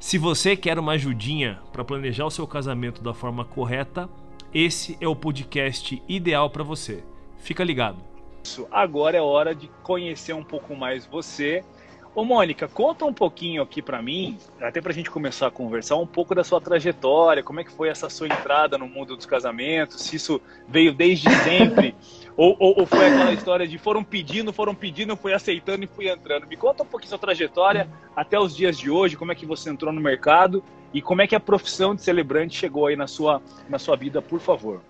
Se você quer uma ajudinha para planejar o seu casamento da forma correta, esse é o podcast ideal para você. Fica ligado. Agora é hora de conhecer um pouco mais você. Ô Mônica, conta um pouquinho aqui para mim, até para a gente começar a conversar, um pouco da sua trajetória, como é que foi essa sua entrada no mundo dos casamentos, se isso veio desde sempre, ou, ou, ou, foi aquela história de foram pedindo, foram pedindo, fui aceitando e fui entrando. Me conta um pouquinho sua trajetória até os dias de hoje, como é que você entrou no mercado e como é que a profissão de celebrante chegou aí na sua, na sua vida, por favor.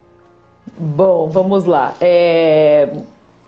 Bom, vamos lá. É...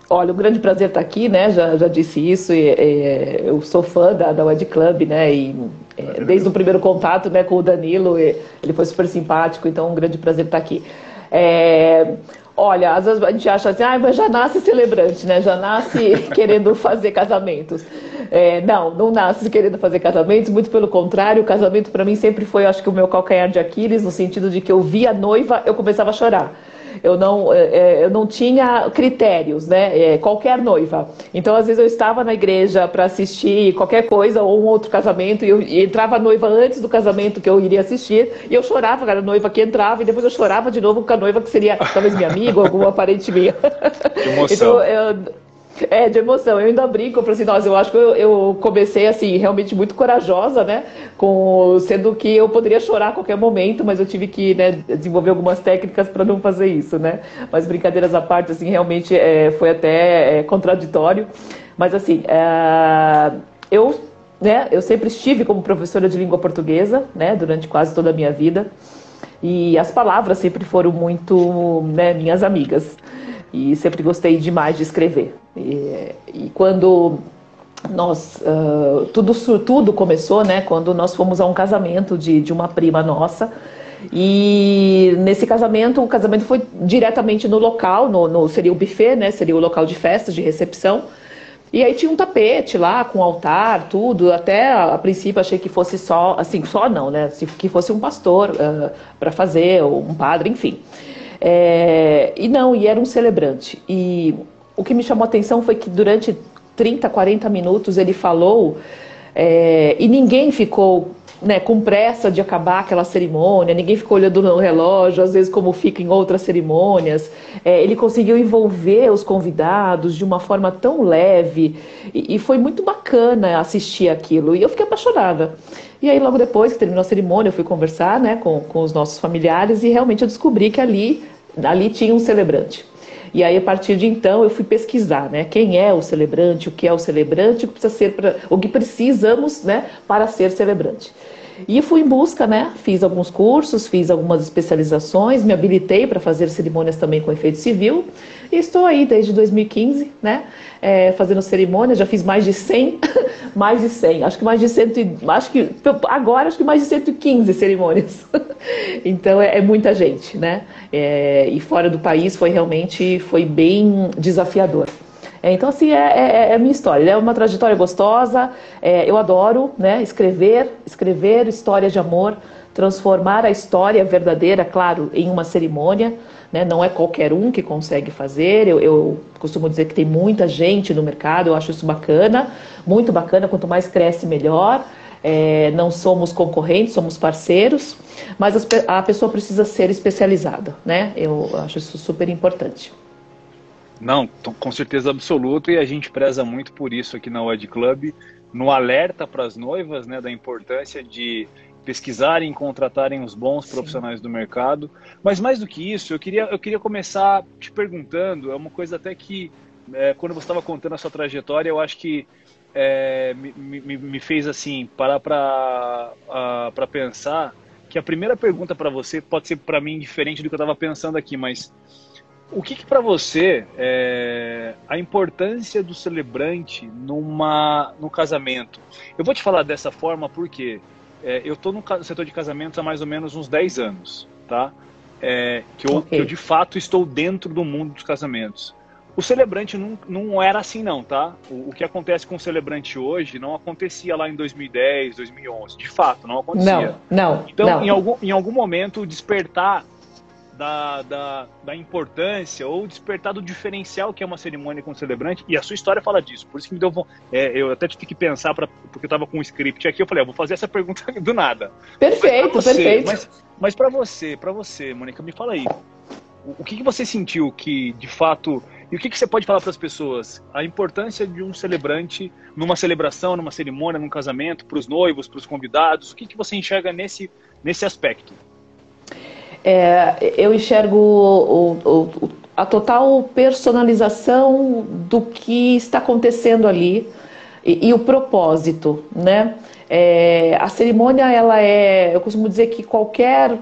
Olha, um grande prazer estar aqui, né? Já, já disse isso. E, e, eu sou fã da, da Wed Club, né? E é, desde o primeiro contato né, com o Danilo, ele foi super simpático, então um grande prazer estar aqui. É, olha, às vezes a gente acha assim, ah, mas já nasce celebrante, né? Já nasce querendo fazer casamentos. É, não, não nasce querendo fazer casamentos, muito pelo contrário, o casamento para mim sempre foi, acho que, o meu calcanhar de Aquiles, no sentido de que eu via a noiva, eu começava a chorar eu não, é, é, eu não tinha critérios, né? É, qualquer noiva. Então, às vezes, eu estava na igreja para assistir qualquer coisa ou um outro casamento e, eu, e entrava a noiva antes do casamento que eu iria assistir e eu chorava com a noiva que entrava e depois eu chorava de novo com a noiva que seria talvez minha amiga ou alguma parente minha. Que emoção. então, eu, é, de emoção. Eu ainda brinco, eu assim, nossa, eu acho que eu, eu, comecei assim, realmente muito corajosa, né? Com, sendo que eu poderia chorar a qualquer momento, mas eu tive que né, desenvolver algumas técnicas para não fazer isso, né? Mas brincadeiras à parte, assim, realmente é, foi até é, contraditório. Mas assim, é, eu, né, eu sempre estive como professora de língua portuguesa, né? Durante quase toda a minha vida. E as palavras sempre foram muito né, minhas amigas e sempre gostei demais de escrever. E, e quando nós uh, tudo tudo começou, né? Quando nós fomos a um casamento de, de uma prima nossa e nesse casamento o casamento foi diretamente no local, no, no seria o buffet, né? Seria o local de festas, de recepção. E aí tinha um tapete lá com altar, tudo. Até a, a princípio achei que fosse só, assim, só não, né? Que fosse um pastor uh, para fazer, ou um padre, enfim. É, e não, e era um celebrante. E o que me chamou a atenção foi que durante 30, 40 minutos ele falou é, e ninguém ficou né, com pressa de acabar aquela cerimônia, ninguém ficou olhando no relógio, às vezes como fica em outras cerimônias. É, ele conseguiu envolver os convidados de uma forma tão leve e, e, foi muito bacana assistir aquilo. E eu fiquei apaixonada. E aí, logo depois que terminou a cerimônia, eu fui conversar né, com, com os nossos familiares e realmente eu descobri que ali ali tinha um celebrante. E aí, a partir de então, eu fui pesquisar, né? Quem é o celebrante, o que é o celebrante, o que precisa ser pra, o que precisamos, né, para ser celebrante. E fui em busca, né? Fiz alguns cursos, fiz algumas especializações, me habilitei para fazer cerimônias também com efeito civil. E estou aí desde 2015, né? É, fazendo cerimônias, já fiz mais de 100, mais de 100, acho que mais de 100, acho que agora acho que mais de 115 cerimônias. então é, é, muita gente, né? É, e fora do país foi realmente foi bem desafiador. É, então, assim, é, é, é, a minha história. É uma trajetória gostosa. É, eu adoro né, escrever, escrever histórias de amor, transformar a história verdadeira, claro, em uma cerimônia. Né? Não é qualquer um que consegue fazer. Eu, eu costumo dizer que tem muita gente no mercado. Eu acho isso bacana, muito bacana. Quanto mais cresce, melhor. É, não somos concorrentes, somos parceiros, mas a pessoa precisa ser especializada, né? Eu acho isso super importante. Não, com certeza absoluta, e a gente preza muito por isso aqui na Wed Club, no alerta para as noivas, né, da importância de pesquisarem e contratarem os bons profissionais Sim. do mercado. Mas mais do que isso, eu queria, eu queria começar te perguntando, é uma coisa até que, é, quando você estava contando a sua trajetória, eu acho que é, me, me, me, fez assim, parar para pensar que a primeira pergunta para você pode ser para mim diferente do que eu estava pensando aqui, mas o que, que para você é a importância do celebrante numa, no casamento? Eu vou te falar dessa forma porque é, eu estou no setor de casamentos há mais ou menos uns 10 anos. tá? É, que, eu, okay. que eu de fato estou dentro do mundo dos casamentos. O celebrante não, não era assim não, tá? O, o, que acontece com o celebrante hoje não acontecia lá em 2010, 2011. De fato, não acontecia. Não, não. Então, não. Em, algum, em algum momento, despertar da, da, da, importância ou despertar do diferencial que é uma cerimônia com o celebrante, e a sua história fala disso. Por isso que me deu. É, eu até tive que pensar, pra, porque eu estava com um script aqui, eu falei, ah, vou fazer essa pergunta do nada. Perfeito, você, perfeito. Mas, mas para você, para você, Mônica, me fala aí. O, o que, que você sentiu que, de fato. E o que, que você pode falar para as pessoas? A importância de um celebrante numa celebração, numa cerimônia, num casamento, para os noivos, para os convidados. O que, que você enxerga nesse, nesse aspecto? É, eu enxergo o, o, a total personalização do que está acontecendo ali e, e o propósito, né? É, a cerimônia, ela é, eu costumo dizer que qualquer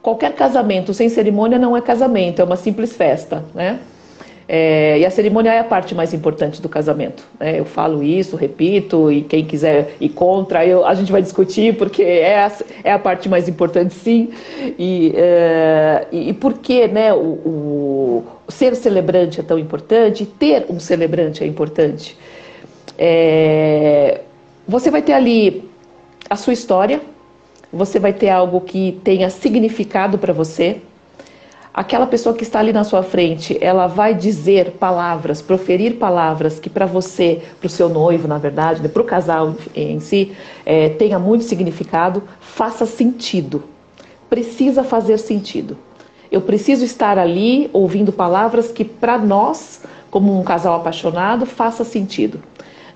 qualquer casamento sem cerimônia não é casamento, é uma simples festa, né? É, e a cerimônia é a parte mais importante do casamento. Né? Eu falo isso, repito, e quem quiser ir contra, eu, a gente vai discutir, porque é a, é a parte mais importante, sim. E, é, e, e por que né, o, o, ser celebrante é tão importante, ter um celebrante é importante. É, você vai ter ali a sua história, você vai ter algo que tenha significado para você, aquela pessoa que está ali na sua frente, ela vai dizer palavras, proferir palavras que para você, para o seu noivo, na verdade, né, para o casal em si, é, tenha muito significado, faça sentido. Precisa fazer sentido. Eu preciso estar ali ouvindo palavras que para nós, como um casal apaixonado, faça sentido.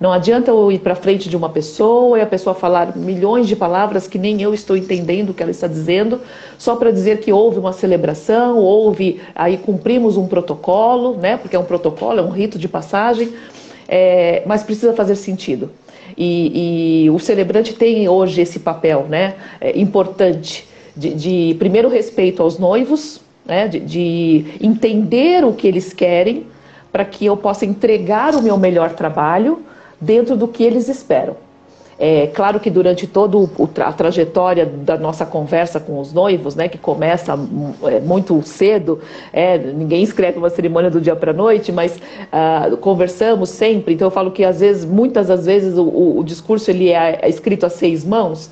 Não adianta eu ir para frente de uma pessoa e a pessoa falar milhões de palavras que nem eu estou entendendo o que ela está dizendo, só para dizer que houve uma celebração, houve, aí cumprimos um protocolo, né? Porque é um protocolo, é um rito de passagem, é, mas precisa fazer sentido. E, e, o celebrante tem hoje esse papel, né? É, importante de, de, primeiro respeito aos noivos, né? de, de entender o que eles querem para que eu possa entregar o meu melhor trabalho dentro do que eles esperam. É claro que durante toda a trajetória da nossa conversa com os noivos, né, que começa é, muito cedo, é, ninguém escreve uma cerimônia do dia para a noite, mas uh, conversamos sempre. Então eu falo que às vezes, muitas das vezes, o, o, o discurso ele é, é escrito a seis mãos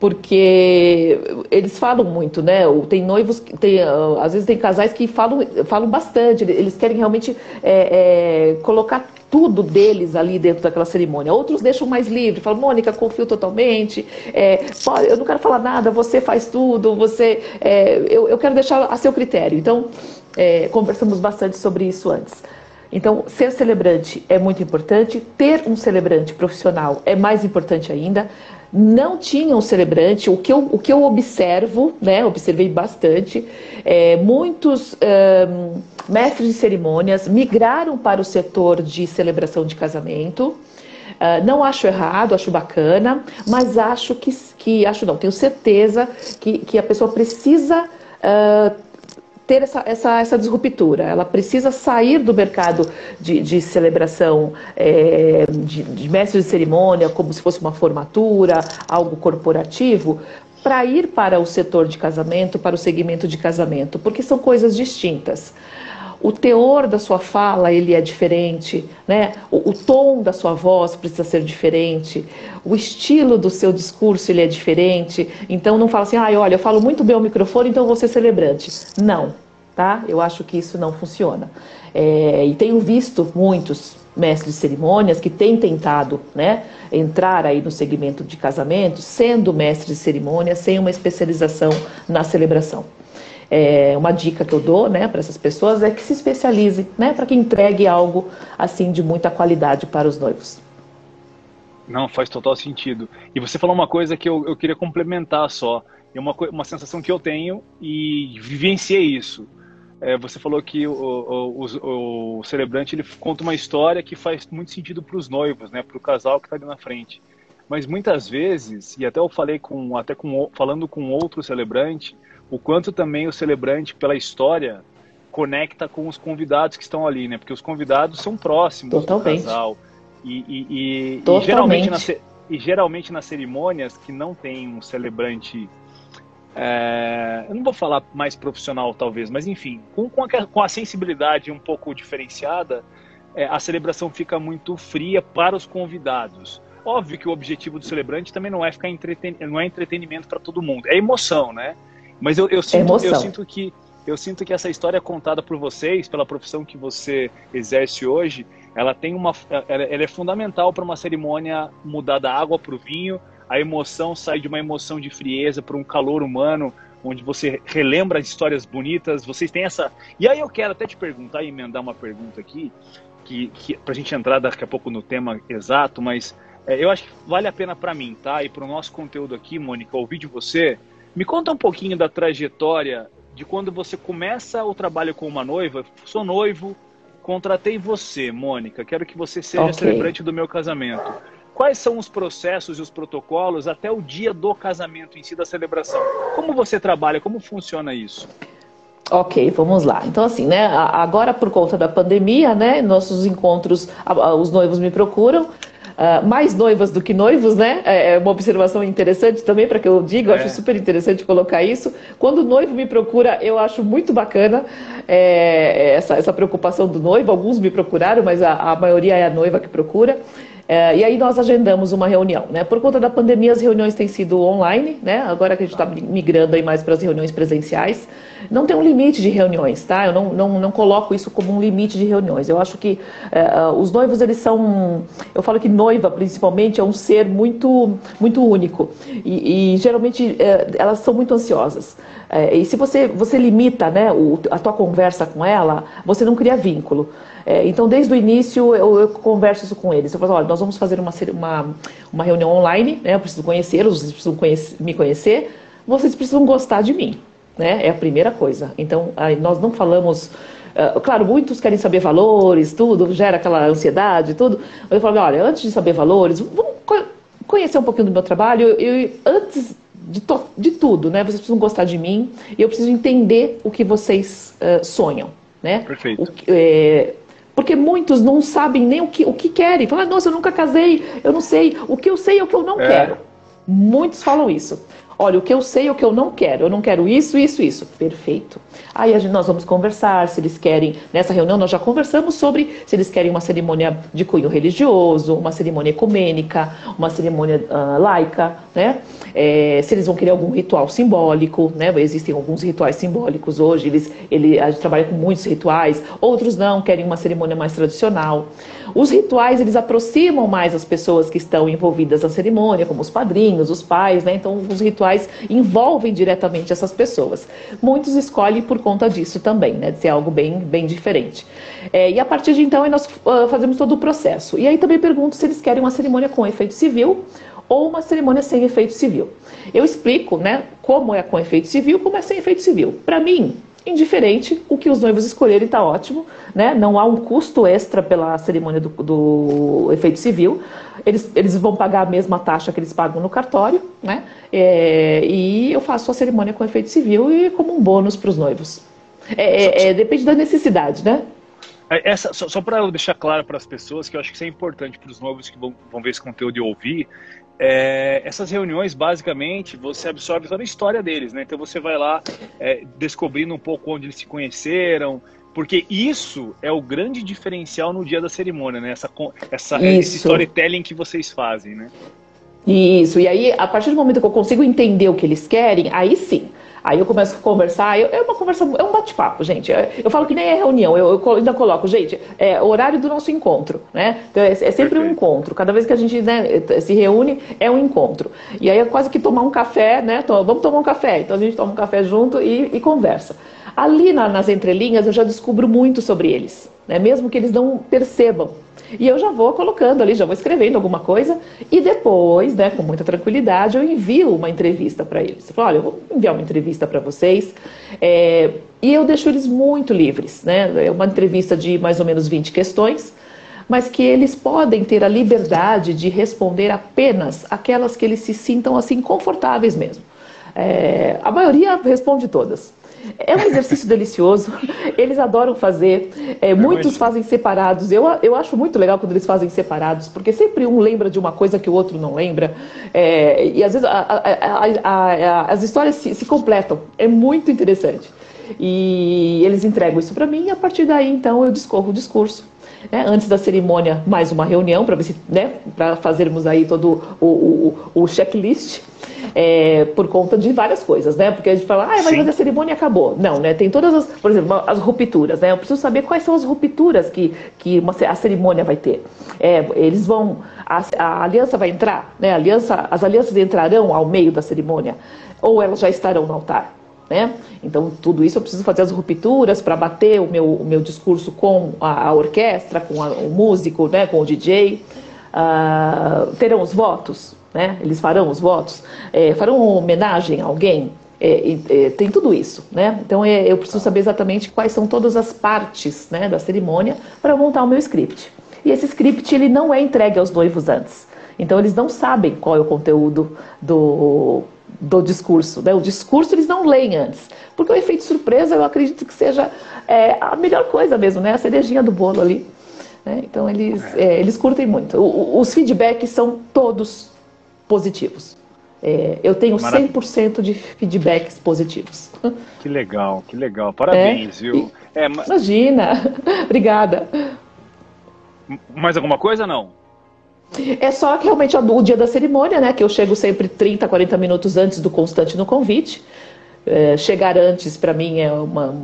porque eles falam muito, né? Tem noivos, tem, ah, às vezes tem casais que falam, falam bastante, eles querem realmente é, é, colocar tudo deles ali dentro daquela cerimônia. Outros deixam mais livre, falam, Mônica, confio totalmente, é, eu não quero falar nada, você faz tudo, você, é, eu, eu, quero deixar a seu critério. Então, é, conversamos bastante sobre isso antes. Então, ser celebrante é muito importante, ter um celebrante profissional é mais importante ainda não tinham celebrante. O que eu, o que eu observo, né, observei bastante, é, muitos um, mestres de cerimônias migraram para o setor de celebração de casamento. Uh, não acho errado, acho bacana, mas acho que, que acho não, tenho certeza que, que a pessoa precisa uh, ter essa, essa, essa disruptura. Ela precisa sair do mercado de, de celebração é, de, de mestre de cerimônia, como se fosse uma formatura, algo corporativo, para ir para o setor de casamento, para o segmento de casamento, porque são coisas distintas o teor da sua fala ele é diferente, né? O, o, tom da sua voz precisa ser diferente, o estilo do seu discurso ele é diferente. Então não fala assim, ah, olha, eu falo muito bem ao microfone, então vou ser celebrante. Não, tá? Eu acho que isso não funciona. É, e tenho visto muitos mestres de cerimônias que têm tentado, né, entrar aí no segmento de casamento, sendo mestre de cerimônia, sem uma especialização na celebração. É, uma dica que eu dou né, para essas pessoas é que se especialize, né, para que entregue algo assim de muita qualidade para os noivos. Não, faz total sentido. E você falou uma coisa que eu, eu queria complementar só. É uma, uma sensação que eu tenho e vivenciei isso. É, você falou que o, o, o, o, celebrante ele conta uma história que faz muito sentido para os noivos, né, para o casal que está ali na frente. Mas muitas vezes, e até eu falei com, até com, falando com outro celebrante, o quanto também o celebrante, pela história, conecta com os convidados que estão ali, né? Porque os convidados são próximos Totalmente. do casal. E, e, e, e geralmente, nas, e geralmente nas cerimônias que não tem um celebrante é, eu não vou falar mais profissional talvez, mas enfim, com, com, a, com a sensibilidade um pouco diferenciada, é, a celebração fica muito fria para os convidados. Óbvio que o objetivo do celebrante também não é ficar entreten... não é entretenimento para todo mundo, é emoção, né? Mas eu, eu, sinto, eu sinto que eu sinto que essa história contada por vocês, pela profissão que você exerce hoje, ela tem uma, ela, ela é fundamental para uma cerimônia mudar da água para o vinho. A emoção sai de uma emoção de frieza para um calor humano, onde você relembra as histórias bonitas. Vocês têm essa. E aí eu quero até te perguntar e emendar uma pergunta aqui, que, que para a gente entrar daqui a pouco no tema exato, mas é, eu acho que vale a pena para mim, tá? E para o nosso conteúdo aqui, Mônica, ouvir de você. Me conta um pouquinho da trajetória de quando você começa o trabalho com uma noiva. Sou noivo, contratei você, Mônica. Quero que você seja okay. celebrante do meu casamento. Quais são os processos e os protocolos até o dia do casamento em si, da celebração? Como você trabalha? Como funciona isso? Ok, vamos lá. Então, assim, né? Agora, por conta da pandemia, né? Nossos encontros, os noivos me procuram uh, mais noivas do que noivos, né? É, é uma observação interessante também para que eu diga, eu é. acho super interessante colocar isso. Quando o noivo me procura, eu acho muito bacana é, essa, essa preocupação do noivo. Alguns me procuraram, mas a, a maioria é a noiva que procura. É, e aí nós agendamos uma reunião, né? Por conta da pandemia, as reuniões têm sido online, né? Agora que a gente está migrando aí mais para as reuniões presenciais, não tem um limite de reuniões, tá? Eu não, não, não coloco isso como um limite de reuniões. Eu acho que é, os noivos, eles são, eu falo que noiva, principalmente, é um ser muito, muito único e, e geralmente é, elas são muito ansiosas. É, e se você, você limita, né, o, a tua conversa com ela, você não cria vínculo. É, então, desde o início, eu, eu, converso isso com eles. Eu falo, olha, nós vamos fazer uma, uma, uma reunião online, né? Eu preciso conhecê-los, vocês precisam conhecer, me conhecer, vocês precisam gostar de mim, né? É a primeira coisa. Então, aí nós não falamos... Uh, claro, muitos querem saber valores, tudo, gera aquela ansiedade, tudo. Eu falo, olha, antes de saber valores, vamos conhecer um pouquinho do meu trabalho. Eu, antes de, de tudo, né? Vocês precisam gostar de mim e eu preciso entender o que vocês uh, sonham, né? Perfeito. O, é, porque muitos não sabem nem o que, o que querem. Falam, nossa, eu nunca casei, eu não sei. O que eu sei é o que eu não é. quero. Muitos falam isso. Olha, o que eu sei é o que eu não quero. Eu não quero isso, isso, isso. Perfeito. Aí gente, nós vamos conversar se eles querem. Nessa reunião nós já conversamos sobre se eles querem uma cerimônia de cunho religioso, uma cerimônia ecumênica, uma cerimônia uh, laica, né? É, se eles vão querer algum ritual simbólico, né? Existem alguns rituais simbólicos hoje. Eles, ele, a gente trabalha com muitos rituais. Outros não querem uma cerimônia mais tradicional. Os rituais eles aproximam mais as pessoas que estão envolvidas na cerimônia, como os padrinhos, os pais, né? Então os rituais envolvem diretamente essas pessoas. Muitos escolhem por conta disso também, né? De ser algo bem, bem diferente. É, e a partir de então nós uh, fazemos todo o processo. E aí também pergunto se eles querem uma cerimônia com efeito civil ou uma cerimônia sem efeito civil. Eu explico, né, como é com efeito civil, como é sem efeito civil. Para mim, indiferente, o que os noivos escolherem está ótimo, né? Não há um custo extra pela cerimônia do, do, efeito civil. Eles, eles vão pagar a mesma taxa que eles pagam no cartório, né? É, e eu faço a cerimônia com efeito civil e como um bônus para os noivos. É, é, é, depende da necessidade, né? É, essa, só, só para deixar claro para as pessoas, que eu acho que isso é importante para os noivos que vão, vão ver esse conteúdo e ouvir, é, essas reuniões, basicamente, você absorve toda a história deles, né? Então você vai lá é, descobrindo um pouco onde eles se conheceram, porque isso é o grande diferencial no dia da cerimônia, né? Essa, essa, esse storytelling que vocês fazem, né? Isso, e aí, a partir do momento que eu consigo entender o que eles querem, aí sim. Aí eu começo a conversar, eu, é uma conversa, é um bate-papo, gente. Eu, eu, falo que nem é reunião, eu, eu, ainda coloco, gente, é o horário do nosso encontro, né? Então é, é sempre Perfeito. um encontro. Cada vez que a gente né, se reúne, é um encontro. E aí é quase que tomar um café, né? Vamos tomar um café. Então a gente toma um café junto e, e conversa. Ali na, nas entrelinhas eu já descubro muito sobre eles, né? mesmo que eles não percebam. E eu já vou colocando ali, já vou escrevendo alguma coisa e depois, né, com muita tranquilidade, eu envio uma entrevista para eles. Eu falo, olha, eu vou enviar uma entrevista para vocês é, e eu deixo eles muito livres, né? É uma entrevista de mais ou menos 20 questões, mas que eles podem ter a liberdade de responder apenas aquelas que eles se sintam assim confortáveis mesmo. É, a maioria responde todas. É um exercício delicioso, eles adoram fazer, é, muitos fazem separados. Eu, eu acho muito legal quando eles fazem separados, porque sempre um lembra de uma coisa que o outro não lembra, é, e às vezes a, a, a, as histórias se, se completam. É muito interessante. E eles entregam isso para mim e a partir daí então eu discorro o discurso. Né? Antes da cerimônia, mais uma reunião para né, fazermos aí todo o, o, o checklist. É, por conta de várias coisas, né? Porque a gente fala, ah, fazer a cerimônia acabou. Não, né? Tem todas as, por exemplo, as rupturas, né? Eu preciso saber quais são as rupturas que, que uma, a cerimônia vai ter. É, eles vão, a, a, aliança vai entrar, né? A aliança, as alianças entrarão ao meio da cerimônia ou elas já estarão no altar. Né? Então, tudo isso eu preciso fazer as rupturas para bater o meu, o meu discurso com a, a orquestra, com a, o músico, né? com o DJ. Uh, ah, terão os votos, né? eles farão os votos, é, farão homenagem a alguém. É, é, tem tudo isso, né? Então é, eu preciso saber exatamente quais são todas as partes né, da cerimônia para montar o meu script. E esse script ele não é entregue aos noivos antes. Então eles não sabem qual é o conteúdo do, do discurso. Né? O discurso eles não leem antes. Porque o efeito surpresa eu acredito que seja é, a melhor coisa mesmo, né? A cerejinha do bolo ali. Né? Então eles, é, eles curtem muito. O, os feedbacks são todos positivos. É, eu tenho Maravilha. 100% de feedbacks positivos. Que legal, que legal. Parabéns, é, viu? É, Imagina. Obrigada. Mais alguma coisa não? É só que realmente o dia da cerimônia, né? Que eu chego sempre 30, 40 minutos antes do constante no convite. É, chegar antes, para mim, é uma,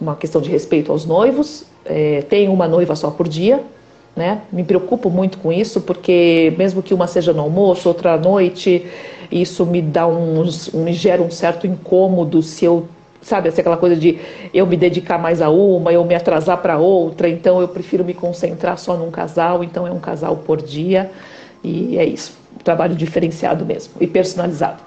uma questão de respeito aos noivos. É, tenho uma noiva só por dia, né? Me preocupo muito com isso, porque mesmo que uma seja no almoço, outra à noite, isso me dá uns, me gera um certo incômodo se eu sabe, assim, aquela coisa de eu me dedicar mais a uma, eu me atrasar para outra, então eu prefiro me concentrar só num casal, então é um casal por dia e é isso, trabalho diferenciado mesmo e personalizado.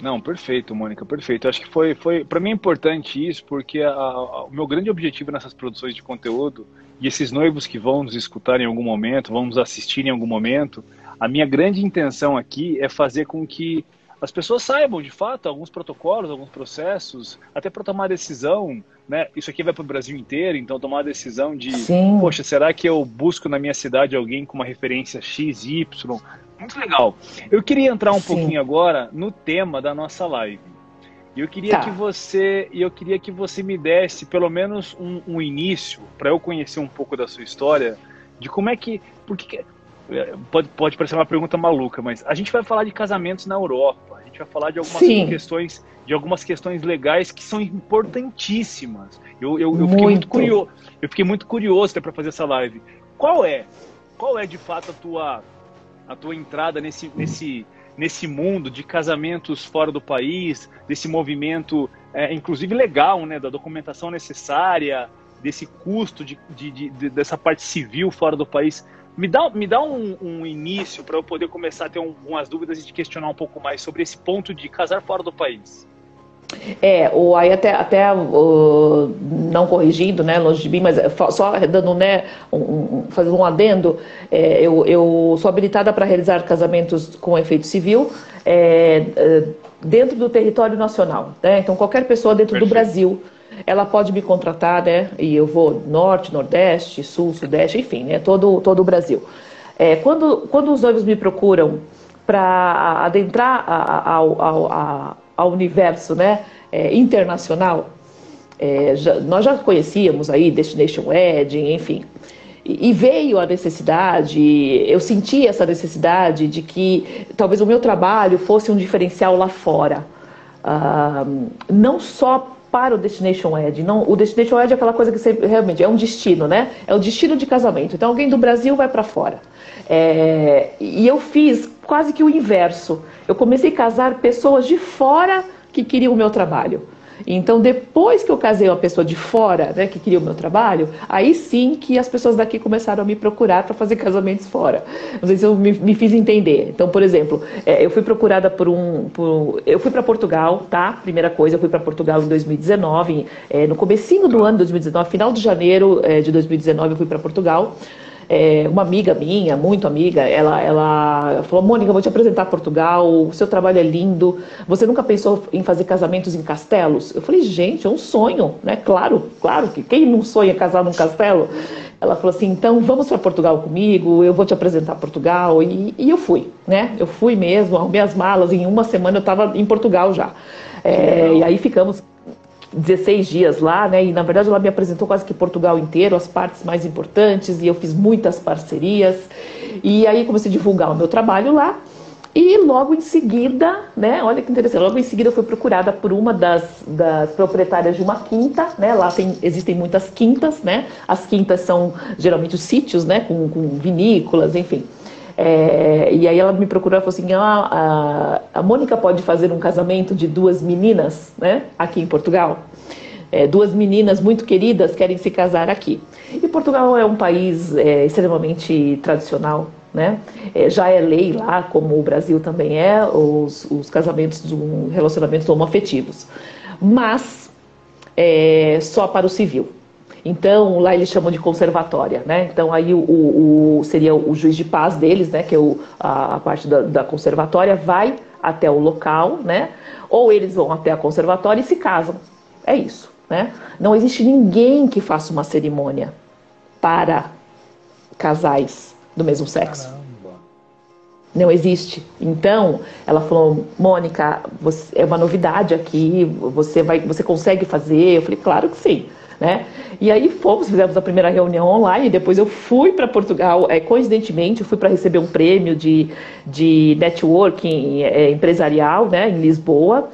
Não, perfeito, Mônica, perfeito. Acho que foi, foi para mim é importante isso, porque a, a, o meu grande objetivo nessas produções de conteúdo e esses noivos que vão nos escutar em algum momento, vão nos assistir em algum momento, a minha grande intenção aqui é fazer com que as pessoas saibam de fato alguns protocolos, alguns processos, até para tomar decisão, né? Isso aqui vai para o Brasil inteiro, então tomar a decisão de, Sim. poxa, será que eu busco na minha cidade alguém com uma referência X, Y? Muito legal. Eu queria entrar um Sim. pouquinho agora no tema da nossa live. E eu queria tá. que você, eu queria que você me desse pelo menos um, um início para eu conhecer um pouco da sua história, de como é que, porque pode, pode parecer uma pergunta maluca, mas a gente vai falar de casamentos na Europa, a gente vai falar de algumas Sim. questões, de algumas questões legais que são importantíssimas. Eu, eu, eu fiquei muito curioso, eu fiquei muito curioso para fazer essa live. Qual é, qual é de fato a tua, a tua entrada nesse, nesse, nesse mundo de casamentos fora do país, desse movimento, é, inclusive legal, né, da documentação necessária, desse custo de, de, de, dessa parte civil fora do país. Me dá, me dá um, um início para eu poder começar a ter um, umas dúvidas e te questionar um pouco mais sobre esse ponto de casar fora do país. É, o, aí até, até uh, não corrigindo, né, longe de mim, mas só dando, né, um, fazendo um adendo, é, eu, eu sou habilitada para realizar casamentos com efeito civil é, é, dentro do território nacional, né, então qualquer pessoa dentro Perfeito. do Brasil ela pode me contratar, né? E eu vou norte, nordeste, sul, sudeste, enfim, né? Todo, todo o Brasil. É, quando, quando os noivos me procuram para adentrar ao, ao, ao, universo né, é, internacional, é, já, nós já conhecíamos aí Destination Wedding, enfim. E, e veio a necessidade, eu senti essa necessidade de que talvez o meu trabalho fosse um diferencial lá fora. Ah, não só para o Destination Ed. Não, o Destination Ed é aquela coisa que você, realmente é um destino, né? É o destino de casamento. Então alguém do Brasil vai para fora. É, e eu fiz quase que o inverso. Eu comecei a casar pessoas de fora que queriam o meu trabalho. Então, depois que eu casei uma pessoa de fora, né, que queria o meu trabalho, aí sim que as pessoas daqui começaram a me procurar para fazer casamentos fora. Não sei se eu me, me fiz entender. Então, por exemplo, é, eu fui procurada por um. Por, eu fui para Portugal, tá? Primeira coisa, eu fui para Portugal em 2019, é, no comecinho do ano de 2019, final de janeiro é, de 2019, eu fui para Portugal. É, uma amiga minha, muito amiga, ela, ela falou: Mônica, vou te apresentar Portugal, o seu trabalho é lindo. Você nunca pensou em fazer casamentos em castelos? Eu falei: gente, é um sonho, né? Claro, claro que quem não sonha casar num castelo? Ela falou assim: então vamos para Portugal comigo, eu vou te apresentar Portugal. E, e, eu fui, né? Eu fui mesmo, arrumei as malas, em uma semana eu estava em Portugal já. É, e aí ficamos 16 dias lá, né? E na verdade ela me apresentou quase que Portugal inteiro, as partes mais importantes, e eu fiz muitas parcerias. E aí comecei a divulgar o meu trabalho lá. E logo em seguida, né, olha que interessante, logo em seguida eu fui procurada por uma das, das proprietárias de uma quinta, né, lá tem, existem muitas quintas, né, as quintas são geralmente os sítios, né, com, com vinícolas, enfim. É, e aí ela me procurou e falou assim, ah, a, a Mônica pode fazer um casamento de duas meninas, né, aqui em Portugal? É, duas meninas muito queridas querem se casar aqui. E Portugal é um país é, extremamente tradicional, né? É, já é lei lá, como o Brasil também é, os, os casamentos, um, relacionamentos homoafetivos. Mas é, só para o civil. Então, lá eles chamam de conservatória, né? Então, aí o, o, seria o juiz de paz deles, né? Que é o, a, a parte da, da conservatória, vai até o local, né? Ou eles vão até a conservatória e se casam. É isso, né? Não existe ninguém que faça uma cerimônia para casais do mesmo sexo. Caramba. Não existe. Então, ela falou, Mônica, você, é uma novidade aqui, você vai, você consegue fazer? Eu falei, claro que sim. Né? E aí fomos, fizemos a primeira reunião online, depois eu fui para Portugal, é, coincidentemente, eu fui para receber um prêmio de, de networking é, empresarial né, em Lisboa.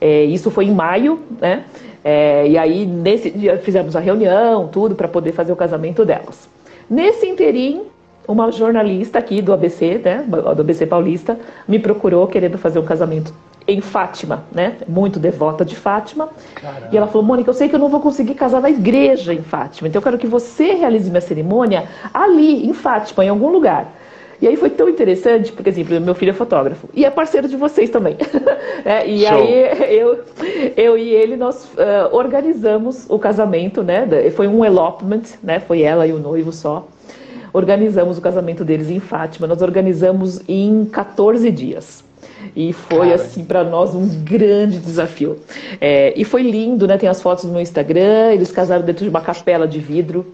É, isso foi em maio, né? É, e aí, nesse dia, fizemos a reunião, tudo, para poder fazer o casamento delas. Nesse interim, uma jornalista aqui do ABC, né, do ABC Paulista, me procurou querendo fazer um casamento em Fátima, né? Muito devota de Fátima. Caramba. E ela falou: Mônica, eu sei que eu não vou conseguir casar na igreja em Fátima, então eu quero que você realize minha cerimônia ali, em Fátima, em algum lugar. E aí foi tão interessante, porque, assim, meu filho é fotógrafo e é parceiro de vocês também. é, e Show. aí eu, eu e ele, nós uh, organizamos o casamento, né? Foi um elopement, né? Foi ela e o noivo só organizamos o casamento deles em Fátima. Nós organizamos em 14 dias. E foi, Cara. assim, para nós um grande desafio. É, e foi lindo, né? Tem as fotos no meu Instagram. Eles casaram dentro de uma capela de vidro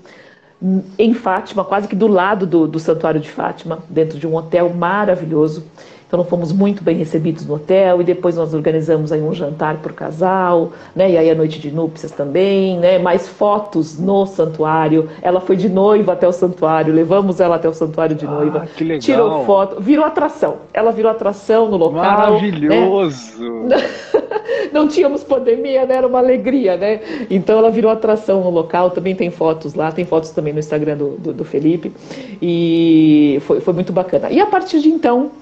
em Fátima, quase que do lado do, do Santuário de Fátima, dentro de um hotel maravilhoso. Então fomos muito bem recebidos no hotel e depois nós organizamos aí um jantar por casal, né? E aí a noite de núpcias também, né? Mais fotos no santuário. Ela foi de noiva até o santuário, levamos ela até o santuário de noiva. Ah, que legal. Tirou foto, virou atração. Ela virou atração no local. Maravilhoso. Né? Não tínhamos pandemia, né? Era uma alegria, né? Então ela virou atração no local. Também tem fotos lá, tem fotos também no Instagram do, do, do Felipe. E foi, foi muito bacana. E a partir de então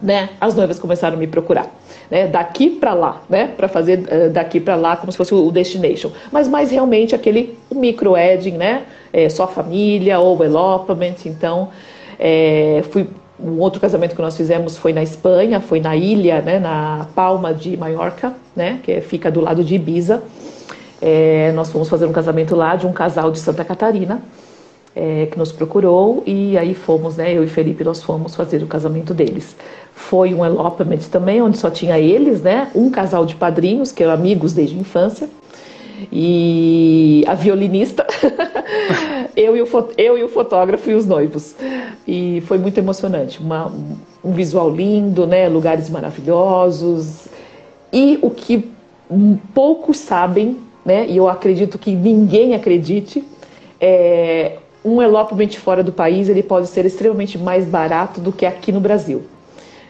né, as noivas começaram a me procurar, né, daqui para lá, né, para fazer uh, daqui para lá como se fosse o destination, mas mais realmente aquele micro wedding, né, é, só família ou elopement, então é, fui um outro casamento que nós fizemos foi na Espanha, foi na ilha, né, na Palma de Maiorca, né, que fica do lado de Ibiza. É, nós fomos fazer um casamento lá de um casal de Santa Catarina é, que nos procurou e aí fomos, né, eu e Felipe, nós fomos fazer o casamento deles. Foi um elopement também, onde só tinha eles, né, um casal de padrinhos, que eram amigos desde a infância, e a violinista, eu, e o, eu e o fotógrafo e os noivos. E foi muito emocionante, Uma, um visual lindo, né, lugares maravilhosos, e o que poucos sabem, né, e eu acredito que ninguém acredite, é um elopement fora do país ele pode ser extremamente mais barato do que aqui no Brasil.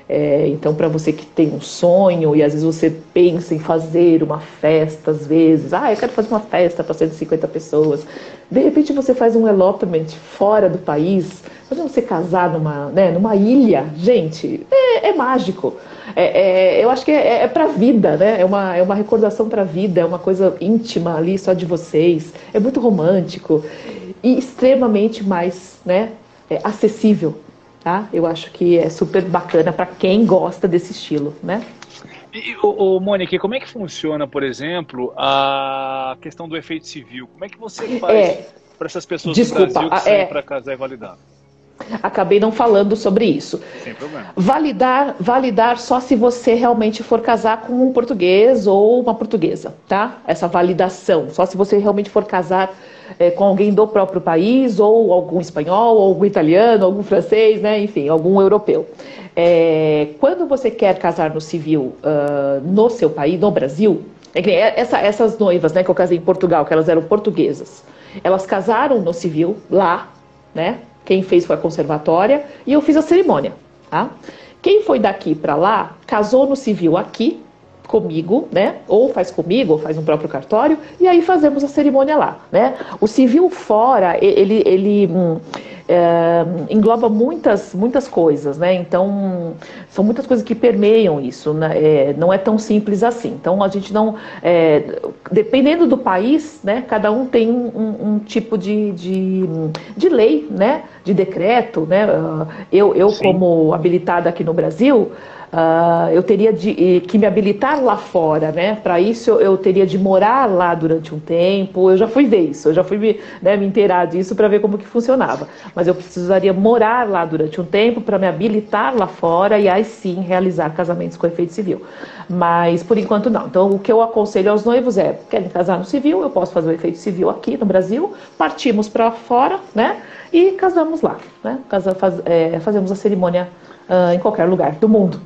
É, então, para você que tem um sonho e às vezes você pensa em fazer uma festa, às vezes, ah, eu quero fazer uma festa para 150 pessoas. De repente você faz um elopement fora do país, imagina você casar numa, né, numa ilha, gente, é, é mágico. É, é, eu acho que é, é para a vida, né? É uma, é uma recordação para a vida, é uma coisa íntima ali só de vocês. É muito romântico e extremamente mais né, é, acessível. Tá? Eu acho que é super bacana para quem gosta desse estilo. Né? E, ô, ô, Mônica, como é que funciona, por exemplo, a questão do efeito civil? Como é que você faz é, para essas pessoas desculpa, do Brasil que saem é, para casar e validar? Acabei não falando sobre isso. Sem problema. Validar, validar só se você realmente for casar com um português ou uma portuguesa, tá? Essa validação. Só se você realmente for casar é, com alguém do próprio país, ou algum espanhol, ou algum italiano, algum francês, né? Enfim, algum europeu. É, quando você quer casar no civil uh, no seu país, no Brasil, é essa, essas noivas né, que eu casei em Portugal, que elas eram portuguesas, elas casaram no civil lá, né? Quem fez foi a conservatória e eu fiz a cerimônia. Tá? Quem foi daqui para lá casou no civil aqui comigo, né? Ou faz comigo, ou faz no próprio cartório, e aí fazemos a cerimônia lá, né? O civil fora, ele, ele hum, é, engloba muitas, muitas coisas, né? Então, são muitas coisas que permeiam isso, né? É, não é tão simples assim. Então, a gente não. É, dependendo do país, né? Cada um tem um, um tipo de, de, de, lei, né? De decreto, né? Eu, eu como habilitada aqui no Brasil. Uh, eu teria de, que me habilitar lá fora, né? Para isso eu, eu, teria de morar lá durante um tempo. Eu já fui ver isso, eu já fui me, né, me inteirar disso para ver como que funcionava. Mas eu precisaria morar lá durante um tempo para me habilitar lá fora e aí sim realizar casamentos com efeito civil. Mas por enquanto não. Então o que eu aconselho aos noivos é: querem casar no civil? Eu posso fazer o efeito civil aqui no Brasil. Partimos para fora, né? E casamos lá, né? Casa, faz, é, fazemos a cerimônia uh, em qualquer lugar do mundo.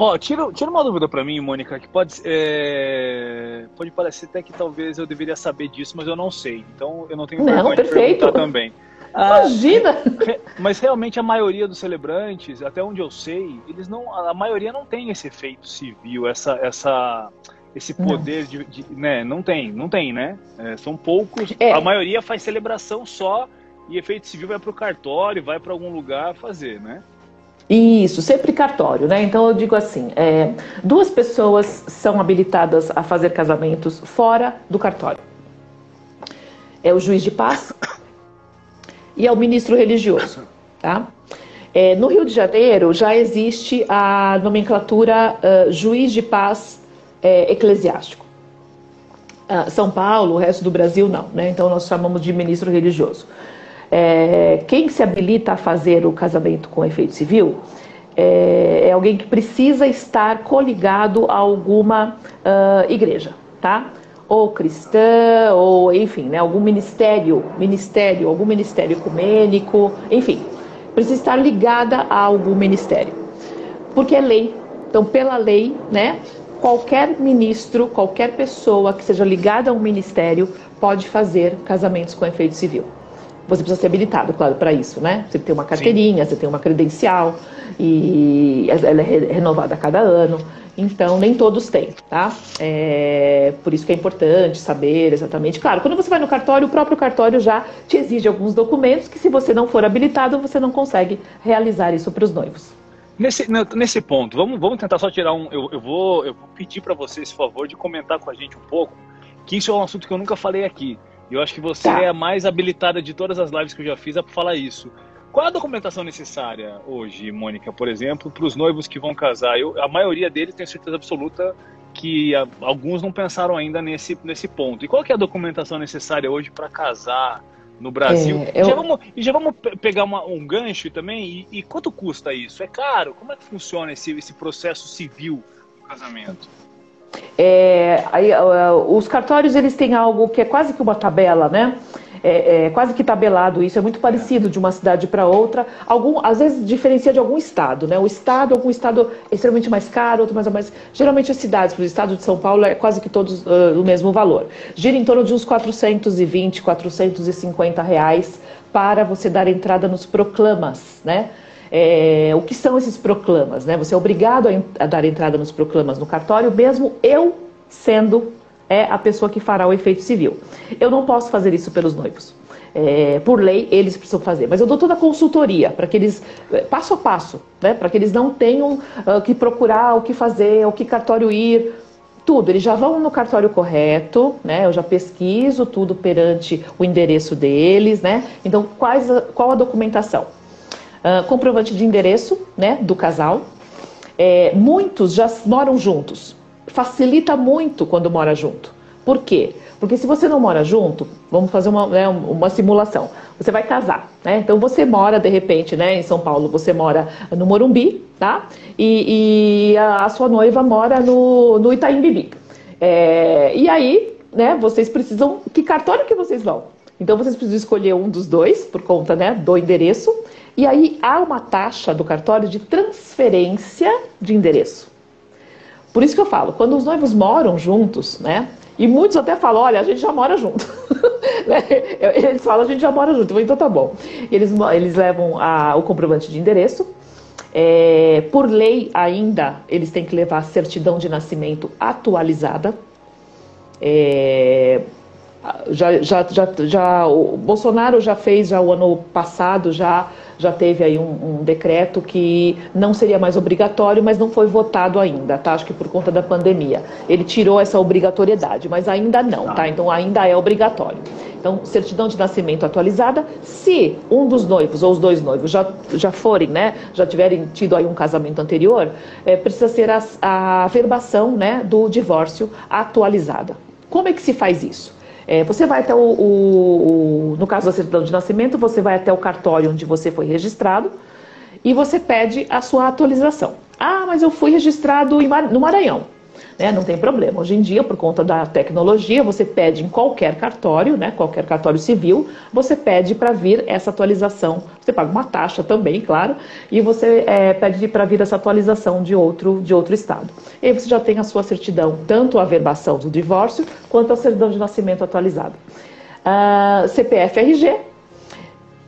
Ó, oh, tira, tira uma dúvida para mim, Mônica, que pode, é, pode parecer até que talvez eu deveria saber disso, mas eu não sei. Então eu não tenho não, perfeito. também. Imagina! Ah, mas realmente a maioria dos celebrantes, até onde eu sei, eles não, a maioria não tem esse efeito civil, essa, essa, esse poder de, de, né? Não tem, não tem, né? É, são poucos. É. A maioria faz celebração só e efeito civil vai para o cartório, vai para algum lugar fazer, né? Isso, sempre cartório, né? Então eu digo assim: é, duas pessoas são habilitadas a fazer casamentos fora do cartório. É o juiz de paz e é o ministro religioso, tá? É, no Rio de Janeiro já existe a nomenclatura uh, juiz de paz é, eclesiástico. Uh, São Paulo, o resto do Brasil não, né? Então nós chamamos de ministro religioso. É, quem se habilita a fazer o casamento com efeito civil é, é alguém que precisa estar coligado a alguma uh, igreja, tá? Ou cristã, ou enfim, né, algum ministério, ministério, algum ministério ecumênico, enfim, precisa estar ligada a algum ministério, porque é lei. Então, pela lei, né, qualquer ministro, qualquer pessoa que seja ligada a um ministério pode fazer casamentos com efeito civil. Você precisa ser habilitado, claro, para isso, né? Você tem uma carteirinha, Sim. você tem uma credencial e ela é renovada a cada ano. Então, nem todos têm, tá? É, por isso que é importante saber exatamente. Claro, quando você vai no cartório, o próprio cartório já te exige alguns documentos que, se você não for habilitado, você não consegue realizar isso para os noivos. Nesse, nesse ponto, vamos, vamos tentar só tirar um. Eu, eu vou, eu vou pedir para você esse favor de comentar com a gente um pouco, que isso é um assunto que eu nunca falei aqui. Eu acho que você tá. é a mais habilitada de todas as lives que eu já fiz a falar isso. Qual é a documentação necessária hoje, Mônica, por exemplo, para os noivos que vão casar? Eu, a maioria deles tem certeza absoluta que a, alguns não pensaram ainda nesse, nesse ponto. E qual é a documentação necessária hoje para casar no Brasil? É, eu... já vamos, e já vamos pegar uma, um gancho também. E, e, quanto custa isso? É caro? Como é que funciona esse, esse processo civil do casamento? É, aí, os cartórios eles têm algo que é quase que uma tabela, né? É, é, quase que tabelado isso, é muito parecido de uma cidade para outra. Algum, às vezes diferencia de algum estado, né? O estado, algum estado é extremamente mais caro, outro mais ou menos. Geralmente as cidades, para o estado de São Paulo, é quase que todos uh, o mesmo valor. Gira em torno de uns 420, 450 reais para você dar entrada nos proclamas, né? É, o que são esses proclamas? Né? Você é obrigado a, a, dar entrada nos proclamas no cartório, mesmo eu sendo é, a pessoa que fará o efeito civil. Eu não posso fazer isso pelos noivos. É, por lei, eles precisam fazer. Mas eu dou toda a consultoria para que eles, é, passo a passo, né, para que eles não tenham uh, que procurar o que fazer, o que cartório ir, tudo. Eles já vão no cartório correto, né? Eu já pesquiso tudo perante o endereço deles, né? Então, quais, qual a documentação? Ah, comprovante de endereço né, do casal, É, muitos já moram juntos. Facilita muito quando mora junto. Por quê? Porque se você não mora junto, vamos fazer uma, né, uma simulação. Você vai casar, né? Então você mora, de repente, né, em São Paulo, você mora no Morumbi, tá? E, e a, a, sua noiva mora no, no Itaim Bibi. É, e aí, né, vocês precisam. Que cartório que vocês vão? Então vocês precisam escolher um dos dois, por conta né, do endereço. E aí há uma taxa do cartório de transferência de endereço. Por isso que eu falo, quando os noivos moram juntos, né? E muitos até falam, olha, a gente já mora junto. Né, eles falam, a gente já mora junto. Então tá bom. Eles, eles levam a, o comprovante de endereço. É, por lei ainda, eles têm que levar a certidão de nascimento atualizada. É, já, já, já, já, o Bolsonaro já fez já o ano passado, já, já teve aí um, um, decreto que não seria mais obrigatório, mas não foi votado ainda, tá? Acho que por conta da pandemia. Ele tirou essa obrigatoriedade, mas ainda não, tá? tá. Então ainda é obrigatório. Então, certidão de nascimento atualizada, se um dos noivos ou os dois noivos já, já forem, né, já tiverem tido aí um casamento anterior, é, precisa ser a, a verbação, né, do divórcio atualizada. Como é que se faz isso? É, você vai até o, o, o, no caso da certidão de nascimento, você vai até o cartório onde você foi registrado e você pede a sua atualização. Ah, mas eu fui registrado no Maranhão. Né? Não tem problema. Hoje em dia, por conta da tecnologia, você pede em qualquer cartório, né? qualquer cartório civil, você pede para vir essa atualização. Você paga uma taxa também, claro, e você é, pede para vir essa atualização de outro, de outro estado. E aí você já tem a sua certidão, tanto a verbação do divórcio, quanto a certidão de nascimento atualizada. Uh, CPF RG,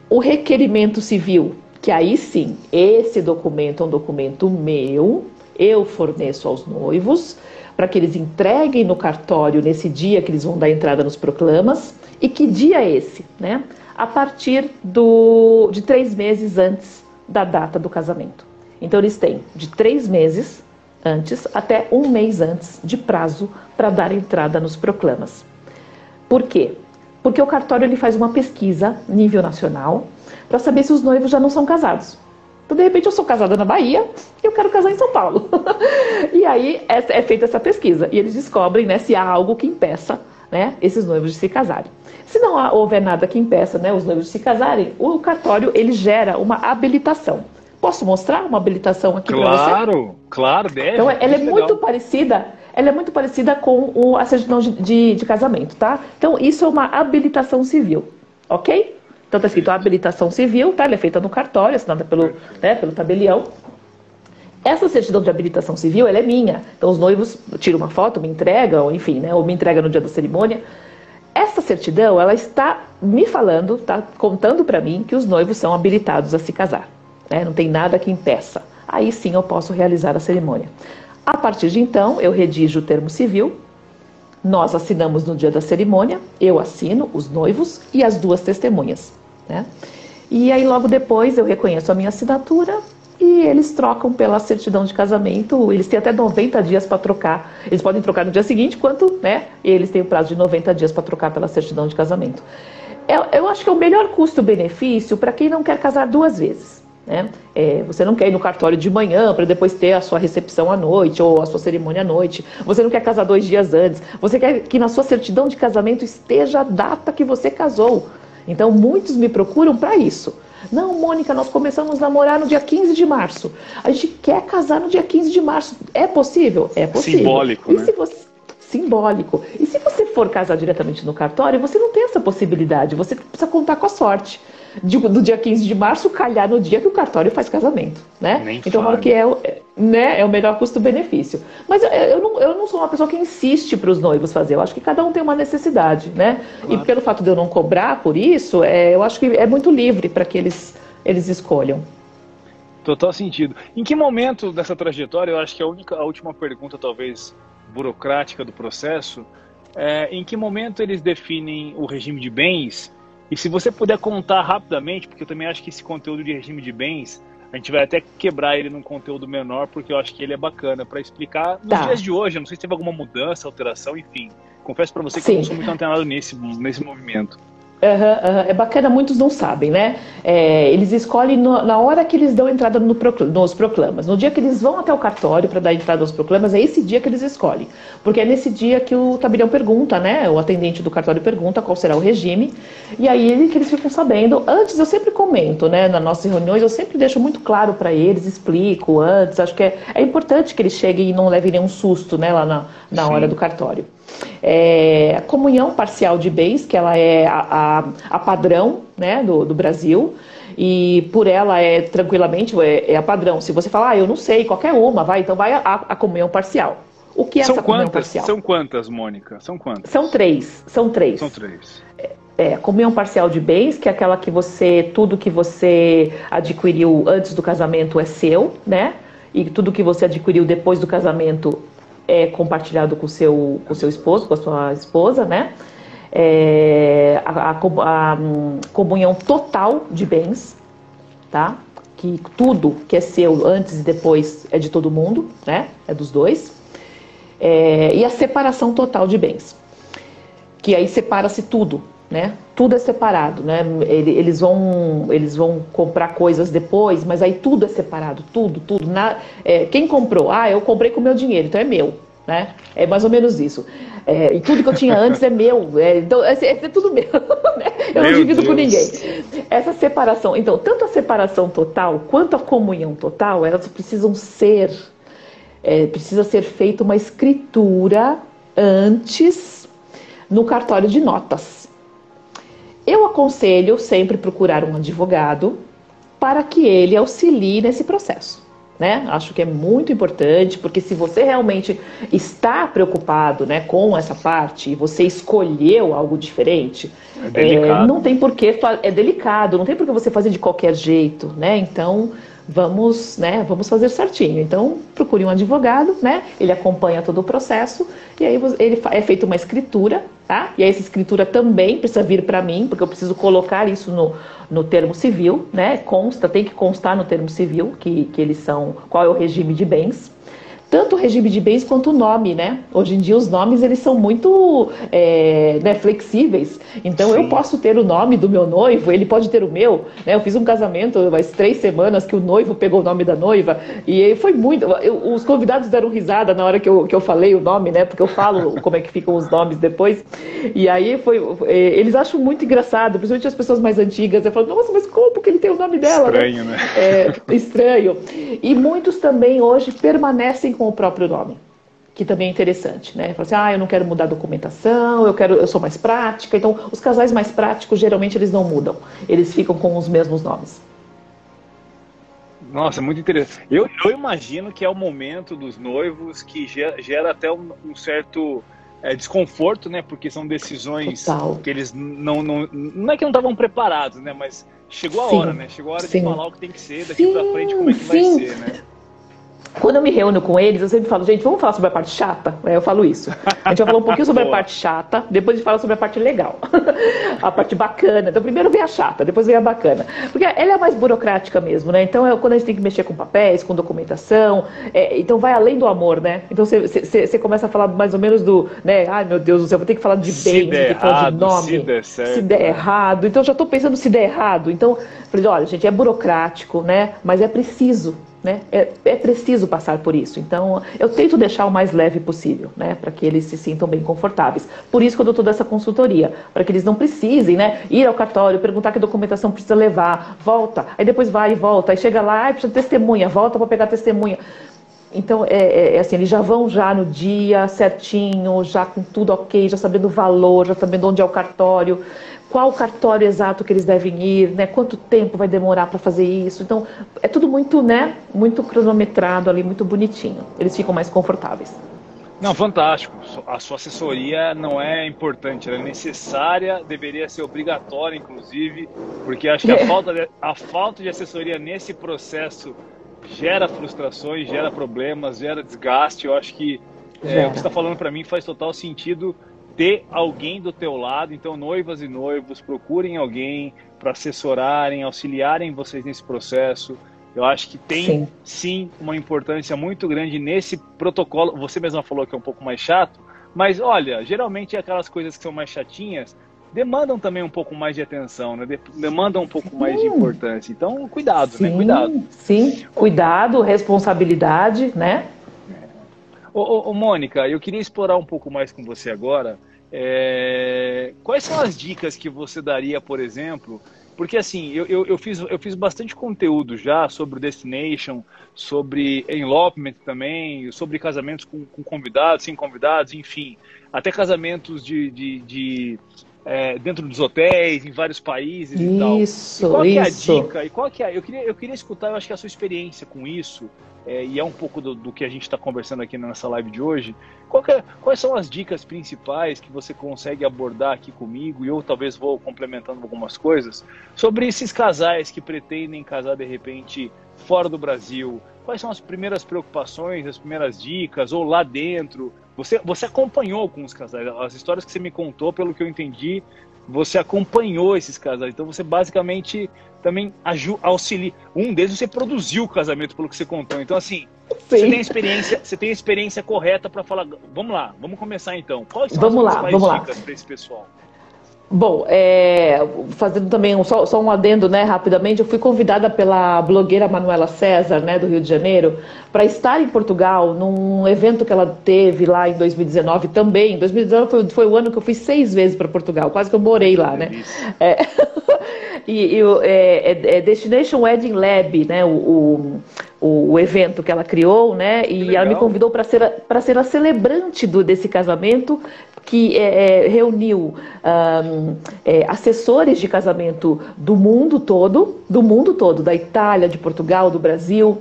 o requerimento civil, que aí sim, esse documento é um documento meu, eu forneço aos noivos, para que eles entreguem no cartório nesse dia que eles vão dar entrada nos proclamas. E que dia é esse? Né? A partir do, de três meses antes da data do casamento. Então, eles têm de três meses antes até um mês antes de prazo para dar entrada nos proclamas. Por quê? Porque o cartório ele faz uma pesquisa nível nacional para saber se os noivos já não são casados. Então, de repente, eu sou casada na Bahia e eu quero casar em São Paulo. e aí é, é, feita essa pesquisa e eles descobrem né, se há algo que impeça né, esses noivos de se casarem. Se não houver nada que impeça né, os noivos de se casarem, o cartório ele gera uma habilitação. Posso mostrar uma habilitação aqui claro, para você? Claro, claro, deve. Então, ela é muito parecida ela é muito parecida com o, a certidão de, de, de, casamento, tá? Então, isso é uma habilitação civil, ok? Então está escrito habilitação civil, tá? Ela é feita no cartório, assinada pelo, né, pelo tabelião. Essa certidão de habilitação civil, ela é minha. Então os noivos tiram uma foto, me entregam, enfim, né, ou me entregam no dia da cerimônia. Essa certidão, ela está me falando, está contando para mim que os noivos são habilitados a se casar. Né? Não tem nada que impeça. Aí sim eu posso realizar a cerimônia. A partir de então, eu redijo o termo civil, nós assinamos no dia da cerimônia, eu assino, os noivos e as duas testemunhas. Né? E aí logo depois eu reconheço a minha assinatura e eles trocam pela certidão de casamento. Eles têm até 90 dias para trocar. Eles podem trocar no dia seguinte, quanto, né? Eles têm o prazo de 90 dias para trocar pela certidão de casamento. Eu, eu acho que é o melhor custo-benefício para quem não quer casar duas vezes. Né? É, você não quer ir no cartório de manhã para depois ter a sua recepção à noite ou a sua cerimônia à noite. Você não quer casar dois dias antes. Você quer que na sua certidão de casamento esteja a data que você casou. Então, muitos me procuram para isso. Não, Mônica, nós começamos a namorar no dia 15 de março. A gente quer casar no dia 15 de março. É possível? É possível. Simbólico, e né? Você... Simbólico. E se você for casar diretamente no cartório, você não tem essa possibilidade. Você precisa contar com a sorte do dia 15 de março calhar no dia que o cartório faz casamento, né? Nem então eu falo que é, né, é o melhor custo-benefício. Mas eu, eu, não, eu não sou uma pessoa que insiste para os noivos fazer. Eu acho que cada um tem uma necessidade, né? Claro. E pelo fato de eu não cobrar por isso, é, eu acho que é muito livre para que eles, eles escolham. Total sentido. Em que momento dessa trajetória, eu acho que a única, a última pergunta, talvez burocrática do processo, é, em que momento eles definem o regime de bens e se você puder contar rapidamente, porque eu também acho que esse conteúdo de regime de bens, a gente vai até quebrar ele num conteúdo menor, porque eu acho que ele é bacana para explicar nos tá. dias de hoje. Eu não sei se teve alguma mudança, alteração, enfim. Confesso para você que Sim. eu não sou muito antenado nesse, nesse movimento. Uhum, uhum. É bacana, muitos não sabem, né? É, eles escolhem no, na hora que eles dão entrada no nos proclamas. No dia que eles vão até o cartório para dar entrada nos proclamas, é esse dia que eles escolhem. Porque é nesse dia que o tabelião pergunta, né? O atendente do cartório pergunta qual será o regime. E aí que eles ficam sabendo. Antes eu sempre comento, né? Nas nossas reuniões, eu sempre deixo muito claro para eles, explico antes. Acho que é, é importante que eles cheguem e não levem nenhum susto, né? Lá na, na hora do cartório. É, a comunhão parcial de bens, que ela é a, a, a padrão né, do, do, Brasil, e por ela é tranquilamente é, é, a padrão. Se você falar, ah, eu não sei, qualquer uma, vai, então vai a, a comunhão parcial. O que é são essa quantas, comunhão parcial? São quantas, Mônica? São quantas? São três. São três. São três. É, é, comunhão parcial de bens, que é aquela que você, tudo que você adquiriu antes do casamento é seu, né? E tudo que você adquiriu depois do casamento é compartilhado com o seu, com seu esposo, com a sua esposa, né? É, a, a, a, hum, comunhão total de bens, tá? Que tudo que é seu antes e depois é de todo mundo, né? É dos dois. É, e a separação total de bens, que aí separa-se tudo, né? Tudo é separado, né? Eles vão, eles vão comprar coisas depois, mas aí tudo é separado, tudo, tudo. Na, é, quem comprou? Ah, eu comprei com meu dinheiro, então é meu, né? É mais ou menos isso. É, e tudo que eu tinha antes é meu, é, então, é, é tudo meu. Né? Eu não divido Deus. com ninguém. Essa separação, então, tanto a separação total quanto a comunhão total, elas precisam ser, é, precisa ser feita uma escritura antes no cartório de notas. Eu aconselho sempre procurar um advogado para que ele auxilie nesse processo. Né? Acho que é muito importante, porque se você realmente está preocupado né, com essa parte e você escolheu algo diferente, é é, não tem porquê, é delicado, não tem porquê você fazer de qualquer jeito, né? Então, vamos, né, vamos fazer certinho. Então, procure um advogado, né? Ele acompanha todo o processo e aí ele é feita uma escritura, tá? E aí essa escritura também precisa vir para mim, porque eu preciso colocar isso no, no termo civil, né? Consta, tem que constar no termo civil que, que eles são, qual é o regime de bens tanto o regime de bens quanto o nome, né? Hoje em dia os nomes eles são muito é, né, flexíveis. Então Sim. eu posso ter o nome do meu noivo, ele pode ter o meu. Né? Eu fiz um casamento umas três semanas que o noivo pegou o nome da noiva e foi muito. Eu, os convidados deram risada na hora que eu, que eu falei o nome, né? Porque eu falo como é que ficam os nomes depois. E aí foi. É, eles acham muito engraçado, principalmente as pessoas mais antigas. Eu falo, nossa, mas como que ele tem o nome dela? Né? Estranho, né? né? É, estranho. E muitos também hoje permanecem com o próprio nome, que também é interessante, né? Fala assim, ah, eu não quero mudar a documentação, eu quero, eu sou mais prática. Então, os casais mais práticos geralmente eles não mudam, eles ficam com os mesmos nomes. Nossa, muito interessante. Eu, eu imagino que é o momento dos noivos que gera, gera até um, um certo é, desconforto, né? Porque são decisões Total. que eles não, não. Não é que não estavam preparados, né? Mas chegou a sim, hora, né? Chegou a hora sim. de falar o que tem que ser daqui para frente, como é que sim. vai ser, né? Quando eu me reúno com eles, eu sempre falo, gente, vamos falar sobre a parte chata? Eu falo isso. A gente vai falar um pouquinho sobre a parte chata, depois a gente fala sobre a parte legal. a parte bacana. Então, primeiro vem a chata, depois vem a bacana. Porque ela é mais burocrática mesmo, né? Então, é quando a gente tem que mexer com papéis, com documentação, é, então vai além do amor, né? Então, você começa a falar mais ou menos do, né? Ai, meu Deus do céu, vou ter que falar de bem, vou ter que falar de nome. Se der, certo. se der errado. Então, já estou pensando se der errado. Então, falei, olha, gente, é burocrático, né? Mas é preciso né? É, é, preciso passar por isso. Então, eu tento deixar o mais leve possível, né? Para que eles se sintam bem confortáveis. Por isso que eu dou toda essa consultoria, para que eles não precisem, né? Ir ao cartório, perguntar que documentação precisa levar, volta, aí depois vai e volta, aí chega lá, aí precisa de testemunha, volta para pegar testemunha. Então, é, é, é, assim, eles já vão já no dia certinho, já com tudo ok, já sabendo o valor, já sabendo onde é o cartório, qual cartório exato que eles devem ir, né? Quanto tempo vai demorar para fazer isso? Então, é tudo muito, né? Muito cronometrado ali, muito bonitinho. Eles ficam mais confortáveis. Não, fantástico. A sua assessoria não é importante, ela é necessária, deveria ser obrigatória, inclusive, porque acho que a, falta, de, a falta de assessoria nesse processo gera frustrações, gera problemas, gera desgaste. Eu acho que é, o que você está falando para mim faz total sentido ter alguém do teu lado. Então, noivas e noivos, procurem alguém para assessorarem, auxiliarem vocês nesse processo. Eu acho que tem sim. sim. uma importância muito grande nesse protocolo. Você mesma falou que é um pouco mais chato, mas olha, geralmente é aquelas coisas que são mais chatinhas demandam também um pouco mais de atenção, né? Demandam um pouco mais de importância. Então, cuidado, sim, né? Cuidado. Sim, cuidado, responsabilidade, né? Ô, ô, ô, Mônica, eu queria explorar um pouco mais com você agora. É... Quais são as dicas que você daria, por exemplo, porque assim, eu, eu, eu, fiz, eu fiz bastante conteúdo já sobre Destination, sobre enlopement também, sobre casamentos com, com convidados, sem convidados, enfim. Até casamentos de, de, de é, dentro dos hotéis, em vários países isso, e tal. Isso, e qual isso. é a dica? E qual que é? Eu queria, eu queria escutar, eu acho que a sua experiência com isso, é, e é um pouco do, do que a gente está conversando aqui nessa live de hoje. É, quais são as dicas principais que você consegue abordar aqui comigo, e eu talvez vou complementando algumas coisas, sobre esses casais que pretendem casar de repente fora do Brasil? Quais são as primeiras preocupações, as primeiras dicas, ou lá dentro? Você, você acompanhou com os casais, as histórias que você me contou, pelo que eu entendi, você acompanhou esses casais. Então você basicamente também auxilia. Um deles você produziu o casamento, pelo que você contou. Então, assim, Sim. você tem a experiência, você tem a experiência correta para falar. Vamos lá, vamos começar então. Quais são vamos as lá, vamos dicas para esse pessoal? Bom, é, fazendo também um, só, só, um adendo, né, rapidamente, eu fui convidada pela blogueira Manuela César, né, do Rio de Janeiro, para estar em Portugal num evento que ela teve lá em 2019 também. 2019 foi, foi o ano que eu fui seis vezes para Portugal, quase que eu morei lá, né? É, e, e é, é, é, Destination Wedding Lab, né, o, o, o, evento que ela criou, né? E ela me convidou para ser, a, ser a celebrante do, desse casamento que é, é, reuniu um, é, assessores de casamento do mundo todo, do mundo todo, da Itália, de Portugal, do Brasil,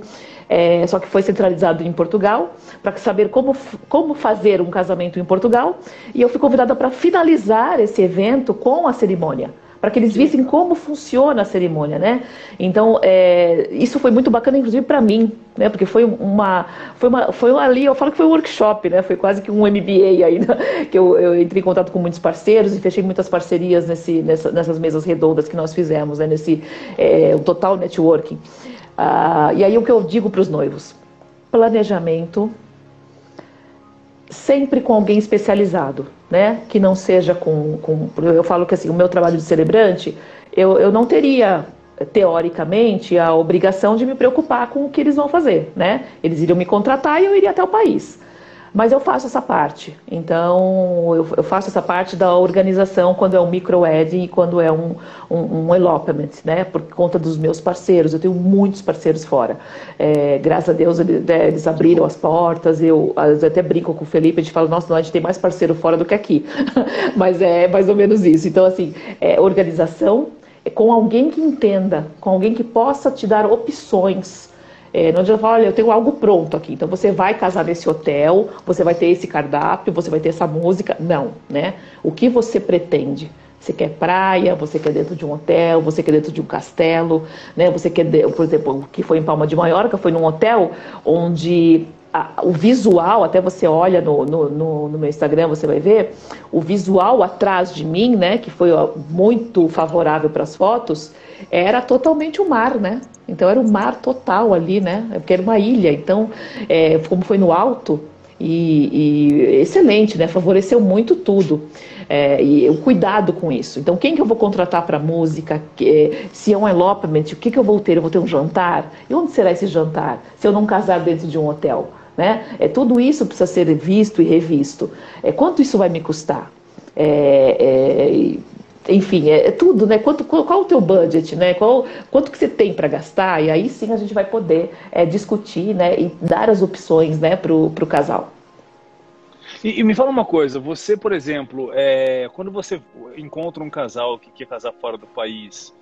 é, só que foi centralizado em Portugal, para saber como, como fazer um casamento em Portugal. E eu fui convidada para finalizar esse evento com a cerimônia para que eles vissem como funciona a cerimônia, né? Então, é, isso foi muito bacana, inclusive para mim, né? Porque foi uma, foi uma, foi ali, eu falo que foi um workshop, né? Foi quase que um MBA aí, né? que eu, eu, entrei em contato com muitos parceiros e fechei muitas parcerias nesse, nessa, nessas mesas redondas que nós fizemos, né? Nesse é, total networking. Ah, e aí o que eu digo para os noivos? Planejamento, sempre com alguém especializado, né? Que não seja com, com. Eu falo que assim, o meu trabalho de celebrante, eu, eu não teria, teoricamente, a obrigação de me preocupar com o que eles vão fazer, né? Eles iriam me contratar e eu iria até o país. Mas eu faço essa parte. Então, eu, eu faço essa parte da organização quando é um micro-wedding e quando é um, um, um, elopement, né? Por conta dos meus parceiros. Eu tenho muitos parceiros fora. É, graças a Deus, eles, né, eles abriram as portas. Eu, eu, até brinco com o Felipe, a gente fala, nossa, não, a gente tem mais parceiro fora do que aqui. Mas é mais ou menos isso. Então, assim, é, organização é com alguém que entenda, com alguém que possa te dar opções é, não adianta falar, olha, eu tenho algo pronto aqui. Então você vai casar nesse hotel, você vai ter esse cardápio, você vai ter essa música. Não, né? O que você pretende? Você quer praia, você quer dentro de um hotel, você quer dentro de um castelo, né? Você quer, por exemplo, o que foi em Palma de Maiorca, foi num hotel onde a, o visual, até você olha no, no, no, no, meu Instagram, você vai ver, o visual atrás de mim, né, que foi ó, muito favorável para as fotos, era totalmente o mar, né? Então era o mar total ali, né? Porque era uma ilha. Então, é, como foi no alto, e, e, excelente, né? Favoreceu muito tudo. É, e o cuidado com isso. Então, quem que eu vou contratar para música? Que, se é um elopement, o que, que eu vou ter? Eu vou ter um jantar? E onde será esse jantar? Se eu não casar dentro de um hotel? Né? É, tudo isso precisa ser visto e revisto. É, quanto isso vai me custar? É, é, enfim, é, é, tudo, né? Quanto, qual, qual, o teu budget, né? Qual, quanto que você tem para gastar? E aí sim a gente vai poder é, discutir, né? E dar as opções, né? Para o casal. E, e, me fala uma coisa, você, por exemplo, é, quando você encontra um casal que quer casar fora do país,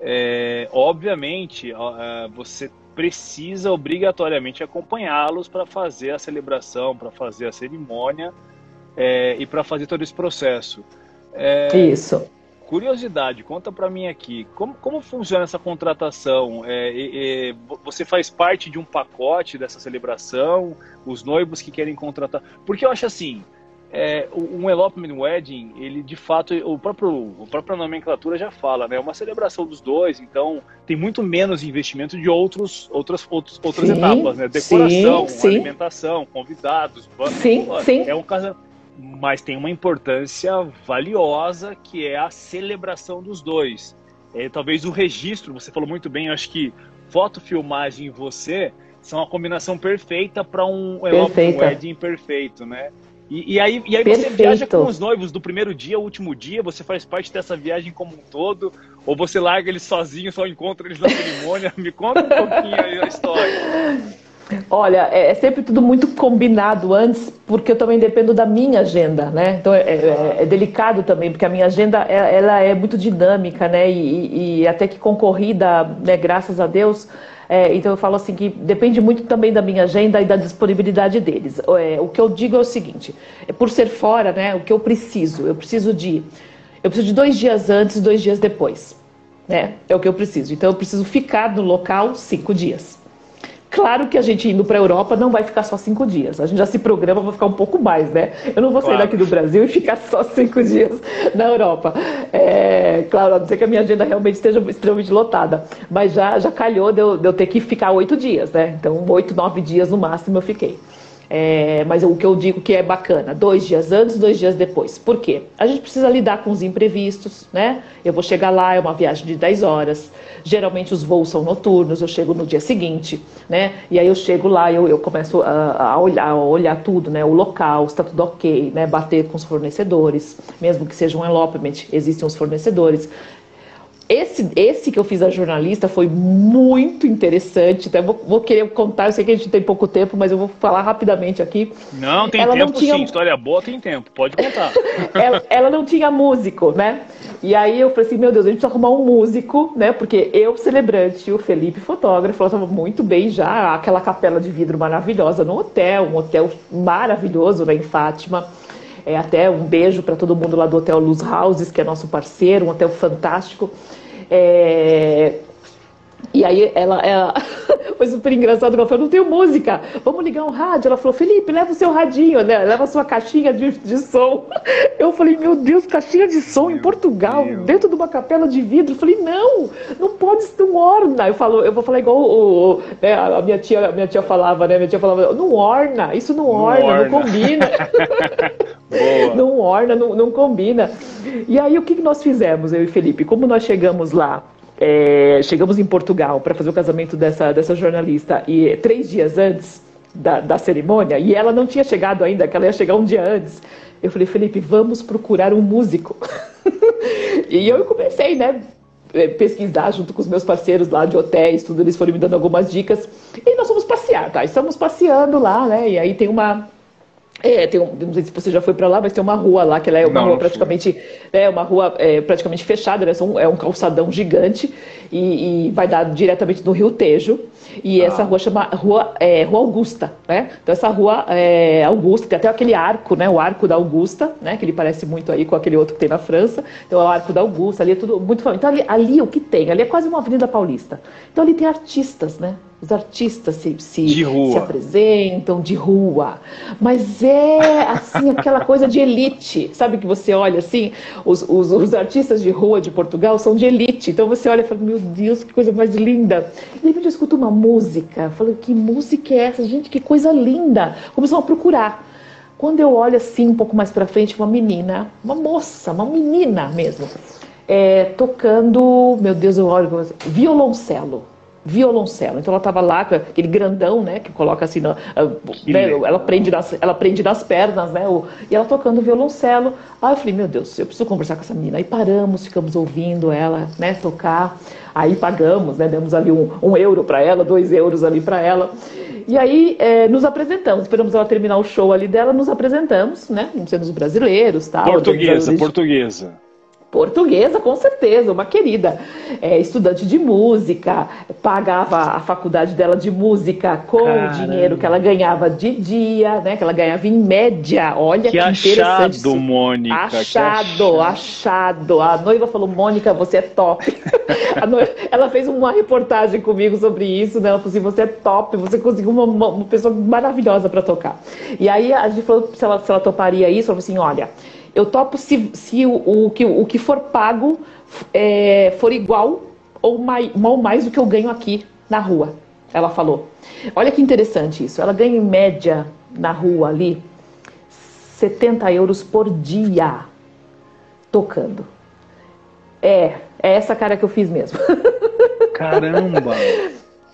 é, obviamente é, você precisa obrigatoriamente acompanhá-los para fazer a celebração, para fazer a cerimônia é, e para fazer todo esse processo. É, Isso. Curiosidade, conta para mim aqui, como, como funciona essa contratação? É, é, você faz parte de um pacote dessa celebração? Os noivos que querem contratar? Porque eu acho assim, é, um elopement wedding, ele de fato, o próprio, a própria nomenclatura já fala, né? É uma celebração dos dois, então tem muito menos investimento de outros, outras, outros, outras sim, etapas, né? Decoração, sim, sim. alimentação, convidados. Sim, sim. É um casamento mas tem uma importância valiosa que é a celebração dos dois. É, talvez o registro, você falou muito bem, eu acho que foto, filmagem e você são a combinação perfeita para um, um wedding perfeito, né? E, e, aí, e aí você viaja com os noivos do primeiro dia ao último dia, você faz parte dessa viagem como um todo, ou você larga eles sozinhos, só encontra eles na cerimônia? Me conta um pouquinho aí a história. Olha, é, é, sempre tudo muito combinado antes, porque eu também dependo da minha agenda, né? Então é, é, é delicado também, porque a minha agenda é, ela é muito dinâmica, né? E, e até que concorrida, né? Graças a Deus. É, então eu falo assim que depende muito também da minha agenda e da disponibilidade deles. É, o que eu digo é o seguinte: por ser fora, né? O que eu preciso? Eu preciso de, eu preciso de dois dias antes, dois dias depois, né? É o que eu preciso. Então eu preciso ficar no local cinco dias. Claro que a gente indo para a Europa não vai ficar só cinco dias. A gente já se programa para ficar um pouco mais, né? Eu não vou sair claro. daqui do Brasil e ficar só cinco dias na Europa. É, claro, a não ser que a minha agenda realmente esteja extremamente lotada. Mas já, já calhou de eu, de eu ter que ficar oito dias, né? Então, oito, nove dias no máximo eu fiquei. É, mas o que eu digo que é bacana, dois dias antes, dois dias depois. Por quê? A gente precisa lidar com os imprevistos, né? Eu vou chegar lá, é uma viagem de 10 horas. Geralmente os voos são noturnos, eu chego no dia seguinte, né? E aí eu chego lá, eu, eu começo a, a, olhar, a olhar tudo, né? O local, está tudo ok, né? Bater com os fornecedores, mesmo que seja um elopement, existem os fornecedores. Esse, esse que eu fiz a jornalista foi muito interessante. Até vou, vou, querer contar, eu sei que a gente tem pouco tempo, mas eu vou falar rapidamente aqui. Não, tem ela tempo não tinha... sim. História boa tem tempo, pode contar. ela, ela, não tinha músico, né? E aí eu falei assim, meu Deus, a gente precisa arrumar um músico, né? Porque eu, celebrante, o Felipe, fotógrafo, ela estava muito bem já, aquela capela de vidro maravilhosa no hotel, um hotel maravilhoso né, em Fátima. É, até um beijo para todo mundo lá do Hotel Luz Houses, que é nosso parceiro, um hotel fantástico. É, e aí ela, ela foi super engraçado, ela falou, não tenho música, vamos ligar um rádio. Ela falou, Felipe, leva o seu radinho, né? leva a sua caixinha de, de som. Eu falei, meu Deus, caixinha de som meu em Portugal, Deus. dentro de uma capela de vidro. Eu falei, não, não pode, não orna. Eu, falo, eu vou falar igual o, o né, a minha tia, a minha tia falava, né? Minha tia falava, não orna, isso não, não orna, orna, não combina. não orna, não, não combina. E aí o que nós fizemos, eu e Felipe? Como nós chegamos lá é, chegamos em Portugal para fazer o casamento dessa, dessa jornalista e três dias antes da, da cerimônia, e ela não tinha chegado ainda, que ela ia chegar um dia antes. Eu falei, Felipe, vamos procurar um músico. e eu comecei, né, é, pesquisar junto com os meus parceiros lá de hotéis, tudo, eles foram me dando algumas dicas. E nós fomos passear, tá? Estamos passeando lá, né? E aí tem uma é, tem um, não sei se você já foi para lá, mas tem uma rua lá que ela é uma não, rua praticamente é uma rua é, praticamente fechada, né? é um calçadão gigante e, e, vai dar diretamente no Rio Tejo. E ah. essa rua chama Rua, é, rua Augusta, né? Então essa rua é, Augusta tem até aquele arco, né? O arco da Augusta, né? Que ele parece muito aí com aquele outro que tem na França. Então é o arco da Augusta, ali é tudo muito famoso. Então ali, ali o que tem? Ali é quase uma Avenida Paulista. Então ali tem artistas, né? Os artistas se, se, se, apresentam de rua, mas é assim aquela coisa de elite, sabe que você olha assim, os, os, os, artistas de rua de Portugal são de elite, então você olha e fala, meu Deus, que coisa mais linda. E de repente eu escuto uma música, falo, que música é essa? Gente, que coisa linda. Começou a procurar. Quando eu olho assim um pouco mais para frente, uma menina, uma moça, uma menina mesmo, é, tocando, meu Deus, eu olho, violoncelo violoncelo. Então ela estava lá com aquele grandão, né, que coloca assim, na, né, ela prende nas, ela prende nas pernas, né, o, e ela tocando violoncelo. Aí eu falei, meu Deus, eu preciso conversar com essa menina. Aí paramos, ficamos ouvindo ela, né, tocar. Aí pagamos, né, demos ali um, um euro para ela, dois euros ali para ela. E aí é, nos apresentamos, esperamos ela terminar o show ali dela, nos apresentamos, né, sendo os brasileiros, tal. Portuguesa, portuguesa. Portuguesa, com certeza, uma querida. É, estudante de música, pagava a faculdade dela de música com Caramba. o dinheiro que ela ganhava de dia, né? Que ela ganhava em média. Olha que, que interessante. Achado, Mônica. Achado, achado, achado. A noiva falou, Mônica, você é top. noiva, ela fez uma reportagem comigo sobre isso, né? Ela falou assim, você é top, você conseguiu uma, uma pessoa maravilhosa para tocar. E aí a gente falou se ela, se ela toparia isso, ela falou assim, olha eu topo se, se o, o, que, o que for pago é, for igual ou mais, ou mais do que eu ganho aqui na rua. Ela falou. Olha que interessante isso. Ela ganha em média na rua ali 70 euros por dia tocando. É, é essa cara que eu fiz mesmo. Caramba!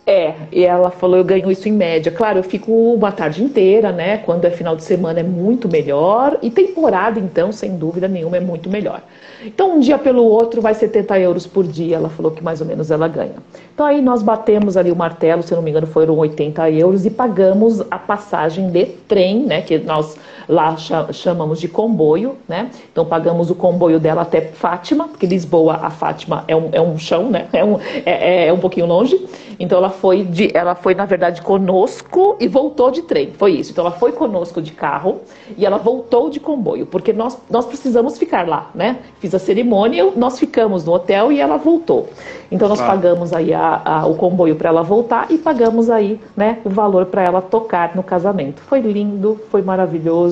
É, e ela falou, eu ganho isso em média. Claro, eu fico uma tarde inteira, né? Quando é final de semana é muito melhor. E temporada, então, sem dúvida nenhuma, é muito melhor. Então, um dia pelo outro vai 70 euros por dia, ela falou que mais ou menos ela ganha. Então, aí nós batemos ali o martelo, se eu não me engano, foram 80 euros e pagamos a passagem de trem, né? Que nós lá chamamos de comboio, né? Então, pagamos o comboio dela até Fátima, porque Lisboa a Fátima é um, é um chão, né? É um, é, é um pouquinho longe. Então, ela foi, de, ela foi, na verdade, conosco e voltou de trem. Foi isso. Então, ela foi conosco de carro e ela voltou de comboio, porque nós, nós precisamos ficar lá, né? Fiz a cerimônia, nós ficamos no hotel e ela voltou. Então, nós ah. pagamos aí a, a, o comboio para ela voltar e pagamos aí, né, o valor para ela tocar no casamento. Foi lindo, foi maravilhoso.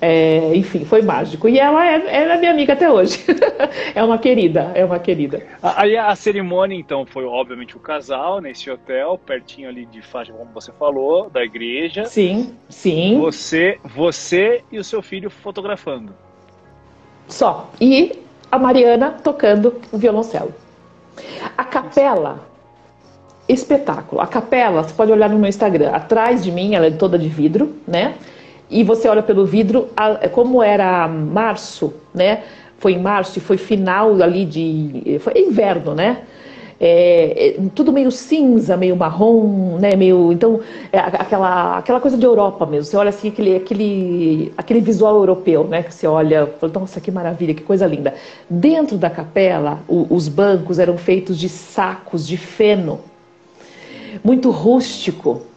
É, enfim, foi mágico. E ela é, ela é minha amiga até hoje. é uma querida, é uma querida. Aí a, a, cerimônia, então, foi obviamente o casal nesse hotel, pertinho ali de Fátima, como você falou, da igreja. Sim, sim. Você, você e o seu filho fotografando. Só. E a Mariana tocando o violoncelo. A capela espetáculo. A capela, você pode olhar no meu Instagram, atrás de mim, ela é toda de vidro, né? E você olha pelo vidro, como era março, né? Foi em março e foi final ali de. Foi inverno, né? É, é, tudo meio cinza, meio marrom, né? Meio, então, é, aquela, aquela coisa de Europa mesmo. Você olha assim, aquele, aquele, aquele visual europeu, né? Que você olha, nossa, que maravilha, que coisa linda. Dentro da capela, o, os bancos eram feitos de sacos de feno, muito rústico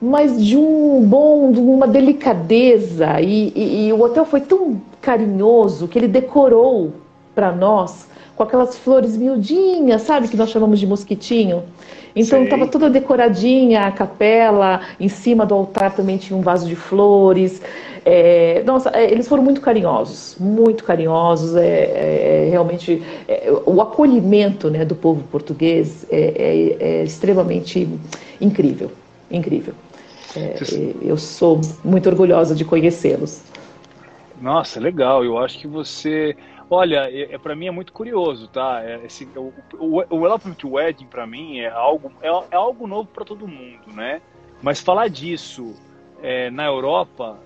mas de um bom, de uma delicadeza. E, e, e o hotel foi tão carinhoso que ele decorou para nós com aquelas flores miudinhas, sabe, que nós chamamos de mosquitinho. Então estava toda decoradinha a capela, em cima do altar também tinha um vaso de flores. É, nossa, é, eles foram muito carinhosos, muito carinhosos. É, é realmente é, o acolhimento né, do povo português é, é, é extremamente incrível, incrível. É, eu sou muito orgulhosa de conhecê-los. Nossa, legal. Eu acho que você. Olha, é, é para mim é muito curioso, tá? É, esse, o, o, o Elephant Wedding para mim é algo é, é algo novo para todo mundo, né? Mas falar disso é, na Europa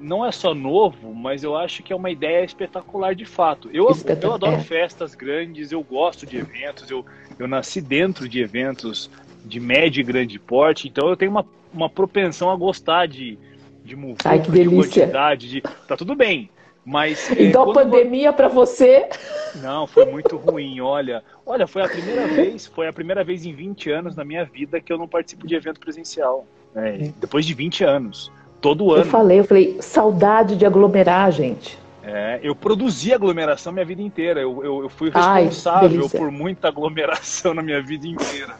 não é só novo, mas eu acho que é uma ideia espetacular de fato. Eu, eu adoro é. festas grandes, eu gosto de eventos, eu, eu nasci dentro de eventos de médio e grande porte, então eu tenho uma, uma propensão a gostar de, de muvuca, Ai, que delícia. de quantidade, de... tá tudo bem. Mas, é, então a pandemia para você? Não, foi muito ruim. Olha, olha, foi a primeira vez, foi a primeira vez em 20 anos na minha vida que eu não participo de evento presencial. É, depois de 20 anos, todo ano. Eu falei, eu falei, saudade de aglomerar, gente. É, eu produzi aglomeração minha vida inteira. Eu, eu, eu fui responsável Ai, por muita aglomeração na minha vida inteira.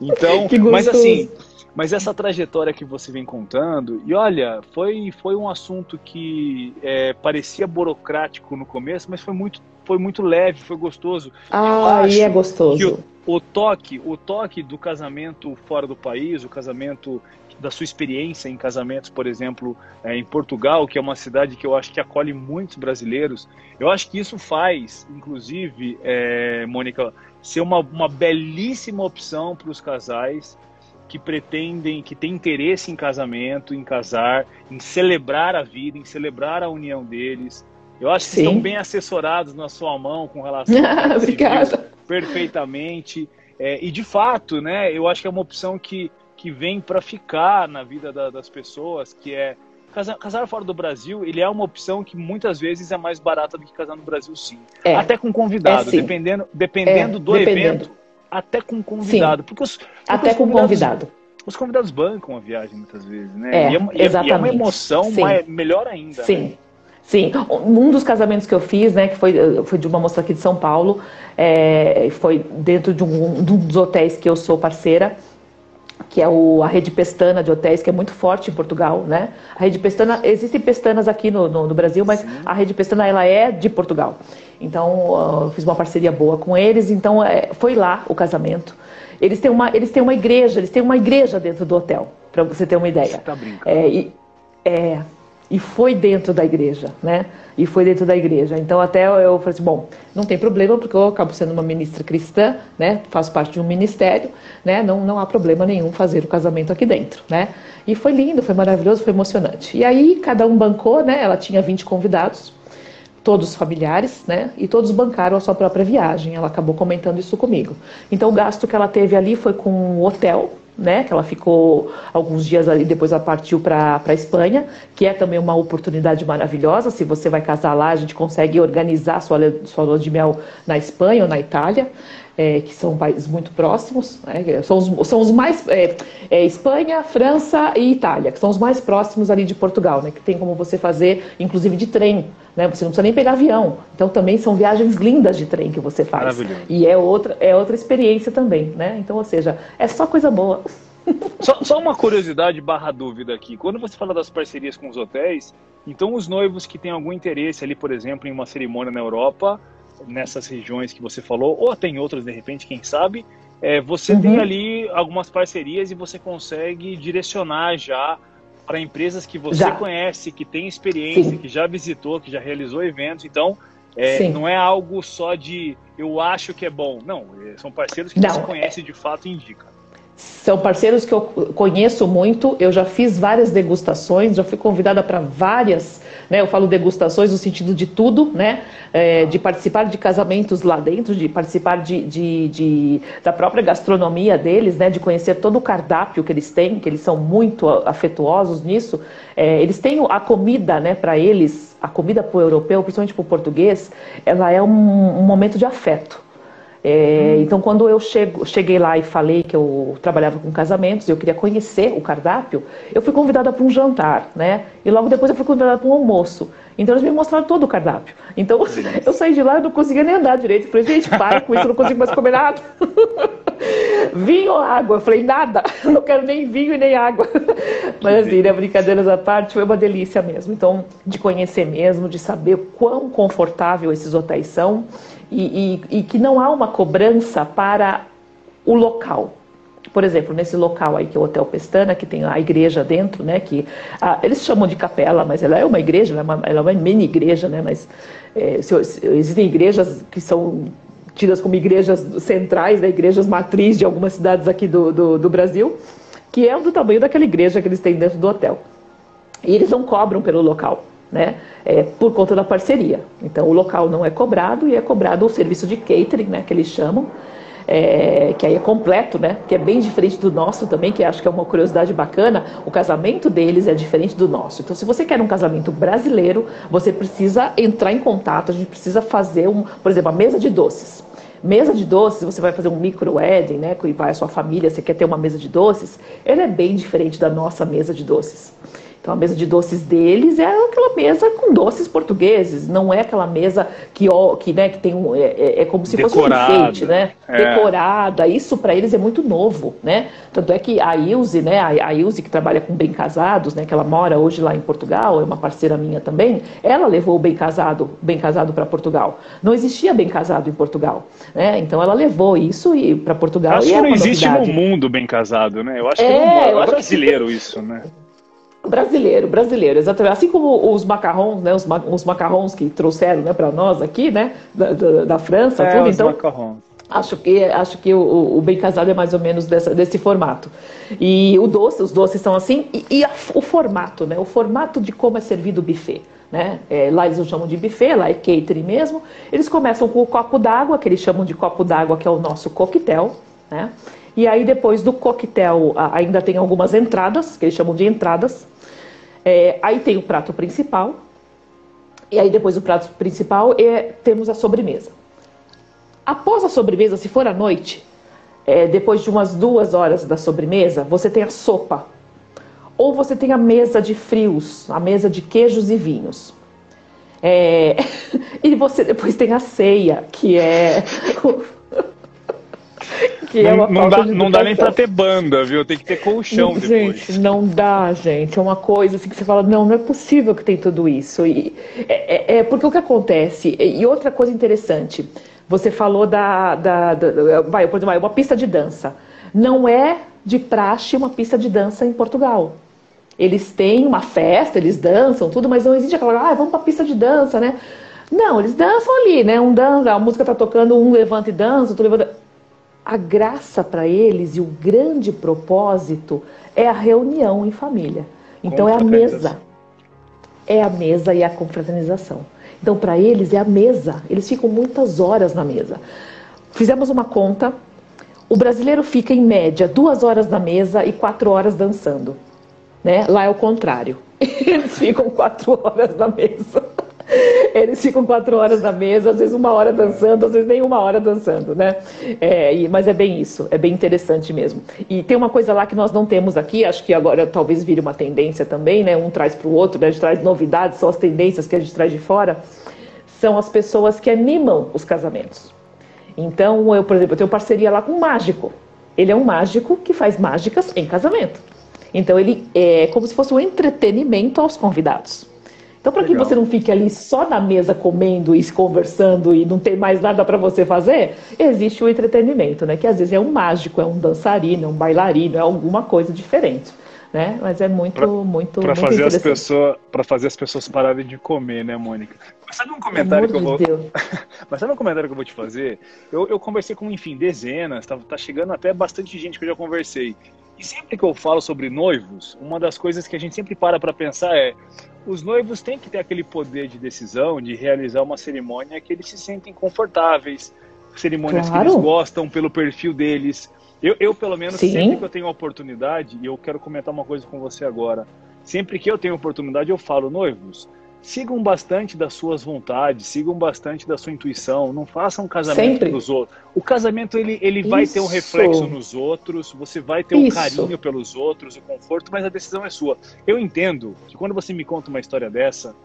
Então, mas assim, mas essa trajetória que você vem contando, e olha, foi, foi um assunto que é, parecia burocrático no começo, mas foi muito, foi muito leve, foi gostoso. Ah, e é gostoso. O, o, toque, o toque do casamento fora do país, o casamento da sua experiência em casamentos, por exemplo, é, em Portugal, que é uma cidade que eu acho que acolhe muitos brasileiros, eu acho que isso faz, inclusive, é, Mônica, ser uma, uma belíssima opção para os casais que pretendem, que têm interesse em casamento, em casar, em celebrar a vida, em celebrar a união deles. Eu acho que Sim. estão bem assessorados na sua mão com relação a Obrigada. perfeitamente. É, e de fato, né, eu acho que é uma opção que, que vem para ficar na vida da, das pessoas, que é Casar, casar, fora do Brasil, ele é uma opção que muitas vezes é mais barata do que casar no Brasil, sim. É. Até com convidado, é, dependendo, dependendo é, do dependendo. evento, até com convidado. Porque os, porque até os com convidado. Os convidados bancam a viagem muitas vezes, né? É, e, é, exatamente. e é uma emoção mais, melhor ainda. Sim. Né? Sim, um dos casamentos que eu fiz, né, que foi, foi de uma moça aqui de São Paulo, é, foi dentro de um, de um dos hotéis que eu sou parceira, que é o, a rede Pestana de hotéis, que é muito forte em Portugal, né? A rede Pestana, existem Pestanas aqui no, no, no Brasil, mas Sim. a rede Pestana, ela é de Portugal. Então, eu fiz uma parceria boa com eles, então é, foi lá o casamento. Eles têm, uma, eles têm uma igreja, eles têm uma igreja dentro do hotel, para você ter uma ideia. Você tá brincando. É, e, é, E foi dentro da igreja, né? E foi dentro da igreja. Então até eu falei assim, bom, não tem problema, porque eu acabo sendo uma ministra cristã, né? Faço parte de um ministério, né? Não, não há problema nenhum fazer o casamento aqui dentro, né? E foi lindo, foi maravilhoso, foi emocionante. E aí cada um bancou, né? Ela tinha 20 convidados, todos familiares, né? E todos bancaram a sua própria viagem. Ela acabou comentando isso comigo. Então o gasto que ela teve ali foi com o hotel, né, que ela ficou alguns dias ali, depois ela partiu para a Espanha, que é também uma oportunidade maravilhosa. Se você vai casar lá, a gente consegue organizar sua, sua lua de mel na Espanha ou na Itália é, que são países muito próximos, né, são, os, são os mais. É, é, Espanha, França e Itália, que são os mais próximos ali de Portugal, né, que tem como você fazer, inclusive de trem. Né, você não precisa nem pegar avião. Então também são viagens lindas de trem que você faz. E é outra, é outra experiência também. Né? Então, ou seja, é só coisa boa. Só, só, uma curiosidade barra dúvida aqui. Quando você fala das parcerias com os hotéis, então os noivos que têm algum interesse ali, por exemplo, em uma cerimônia na Europa, nessas regiões que você falou, ou até em outras de repente, quem sabe, é, você uhum. tem ali algumas parcerias e você consegue direcionar já para empresas que você já. conhece, que tem experiência, Sim. que já visitou, que já realizou eventos. Então, é, não é algo só de eu acho que é bom. Não, é, são parceiros que não. você conhece de fato e indica. São parceiros que eu conheço muito, eu já fiz várias degustações, já fui convidada para várias, né, eu falo degustações no sentido de tudo, né, é, de participar de casamentos lá dentro, de participar de, de, de, da própria gastronomia deles, né, de conhecer todo o cardápio que eles têm, que eles são muito afetuosos nisso. É, eles têm a comida, né, para eles, a comida para o europeu, principalmente para o português, ela é um, um momento de afeto. É. Então, quando eu chego, cheguei lá e falei que eu trabalhava com casamentos, eu queria conhecer o cardápio, eu fui convidada para um jantar, né? E logo depois eu fui convidada para um almoço. Então, eles me mostraram todo o cardápio. Então, eu saí de lá e não conseguia nem andar direito. Eu falei, gente, para com isso, eu não consigo mais comer nada. vinho ou água? Eu falei, nada, não quero nem vinho e nem água. Mas assim, né, brincadeiras à parte, foi uma delícia mesmo. Então, de conhecer mesmo, de saber quão confortável esses hotéis são e, e, e que não há uma cobrança para o local. Por exemplo, nesse local aí que é o Hotel Pestana, que tem a igreja dentro, né? Que ah, eles chamam de capela, mas ela é uma igreja, ela é uma, ela é uma mini igreja, né? Mas é, se, se, existem igrejas que são tidas como igrejas centrais, né, igrejas matriz de algumas cidades aqui do, do, do Brasil, que é do tamanho daquela igreja que eles têm dentro do hotel. E eles não cobram pelo local né? É, por conta da parceria. Então, o local não é cobrado e é cobrado o serviço de catering, né? Que eles chamam, é, que aí é completo, né? Que é bem diferente do nosso também, que acho que é uma curiosidade bacana. O casamento deles é diferente do nosso. Então, se você quer um casamento brasileiro, você precisa entrar em contato. A gente precisa fazer um, por exemplo, a mesa de doces. Mesa de doces, você vai fazer um micro wedding, né? Vai a sua família, você quer ter uma mesa de doces, ela é bem diferente da nossa mesa de doces. Então a mesa de doces deles é aquela mesa com doces portugueses, não é aquela mesa que, que, né, que tem um, é, é, é como se Decorada. fosse um enfeite, né? É. Decorada. Isso para eles é muito novo, né? Tanto é que a Ilse, né, a, a Ilse que trabalha com bem casados, né, que ela mora hoje lá em Portugal, é uma parceira minha também, ela levou o bem casado, bem casado para Portugal. Não existia bem casado em Portugal, né? Então ela levou isso e para Portugal. Acho que é não existe novidade. no mundo bem casado, né? Eu acho que é, é brasileiro que... isso, né? Brasileiro, brasileiro, exatamente. Assim como os macarrons, né? Os, ma os macarrons que trouxeram né, para nós aqui, né? Da, da, da França, é, tudo. Então, macarrons. Acho que, acho que o, o, bem casado é mais ou menos dessa, desse formato. E o doce, os doces são assim, e, e a, o formato, né? O formato de como é servido o buffet. Né? É, lá eles não chamam de buffet, lá é catering mesmo. Eles começam com o copo d'água, que eles chamam de copo d'água, que é o nosso coquetel. Né? E aí depois do coquetel ainda tem algumas entradas, que eles chamam de entradas. É, aí tem o prato principal, e aí depois do prato principal é, temos a sobremesa. Após a sobremesa, se for à noite, é, depois de umas duas horas da sobremesa, você tem a sopa. Ou você tem a mesa de frios, a mesa de queijos e vinhos. É... e você depois tem a ceia, que é que não, é uma não dá, não dá nem pra ter banda, viu? Tem que ter colchão não, depois. Gente, não dá, gente. É uma coisa assim que você fala, não, não é possível que tem tudo isso. E, é, é, é porque o que acontece, e outra coisa interessante, você falou da, da, da vai, por exemplo, uma pista de dança. Não é de praxe uma pista de dança em Portugal. Eles têm uma festa, eles dançam, tudo, mas não existe aquela, ah, vamos pra pista de dança, né? Não, eles dançam ali, né? Um dança, a música tá tocando, um levanta e dança, outro levanta. A graça para eles e o grande propósito é a reunião em família. Então é a mesa. É a mesa e a confraternização. Então, para eles é a mesa. Eles ficam muitas horas na mesa. Fizemos uma conta. O brasileiro fica, em média, duas horas na mesa e quatro horas dançando. Né? Lá é o contrário. Eles ficam quatro horas na mesa. Eles ficam quatro horas na mesa, às vezes uma hora dançando, às vezes nem uma hora dançando, né? É, e, mas é bem isso, é bem interessante mesmo. E tem uma coisa lá que nós não temos aqui, acho que agora talvez vire uma tendência também, né? Um traz para o outro, né? a gente traz novidades, são as tendências que a gente traz de fora, são as pessoas que animam os casamentos. Então, eu, por exemplo, eu tenho parceria lá com um mágico. Ele é um mágico que faz mágicas em casamento. Então, ele é como se fosse um entretenimento aos convidados. Então, para que você não fique ali só na mesa comendo e conversando e não tem mais nada para você fazer, existe o entretenimento, né? Que às vezes é um mágico, é um dançarino, é um bailarino, é alguma coisa diferente. Né? Mas é muito, pra, muito, para fazer as pessoas, para fazer as pessoas pararem de comer, né, Mônica? Mas sabe um comentário que eu vou, de mas sabe um comentário que eu vou te fazer? Eu, eu conversei com, enfim, dezenas, tá, tá chegando até bastante gente que eu já conversei. E sempre que eu falo sobre noivos, uma das coisas que a gente sempre para para pensar é: os noivos têm que ter aquele poder de decisão de realizar uma cerimônia que eles se sentem confortáveis, cerimônias claro. que eles gostam pelo perfil deles. Eu, eu pelo menos, Sim. sempre que eu tenho oportunidade, e eu quero comentar uma coisa com você agora, sempre que eu tenho oportunidade, eu falo, noivos, sigam bastante das suas vontades, sigam bastante da sua intuição, não façam um casamento dos outros. O casamento ele, ele vai ter um reflexo nos outros, você vai ter um Isso. carinho pelos outros, o conforto, mas a decisão é sua. Eu entendo que quando você me conta uma história dessa,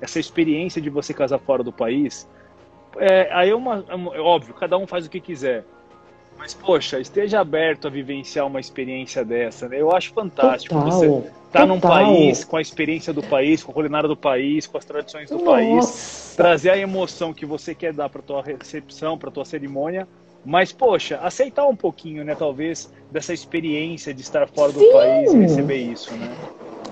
essa experiência de você casar fora do país, é, aí é uma, é óbvio, cada um faz o que quiser. Mas, poxa, esteja aberto a vivenciar uma experiência dessa, né? Eu acho fantástico Total. você estar tá num país, com a experiência do país, com a culinária do país, com as tradições do Nossa. país, trazer a emoção que você quer dar para tua recepção, para tua cerimônia, mas, poxa, aceitar um pouquinho, né, talvez, dessa experiência de estar fora Sim. do país e receber isso, né?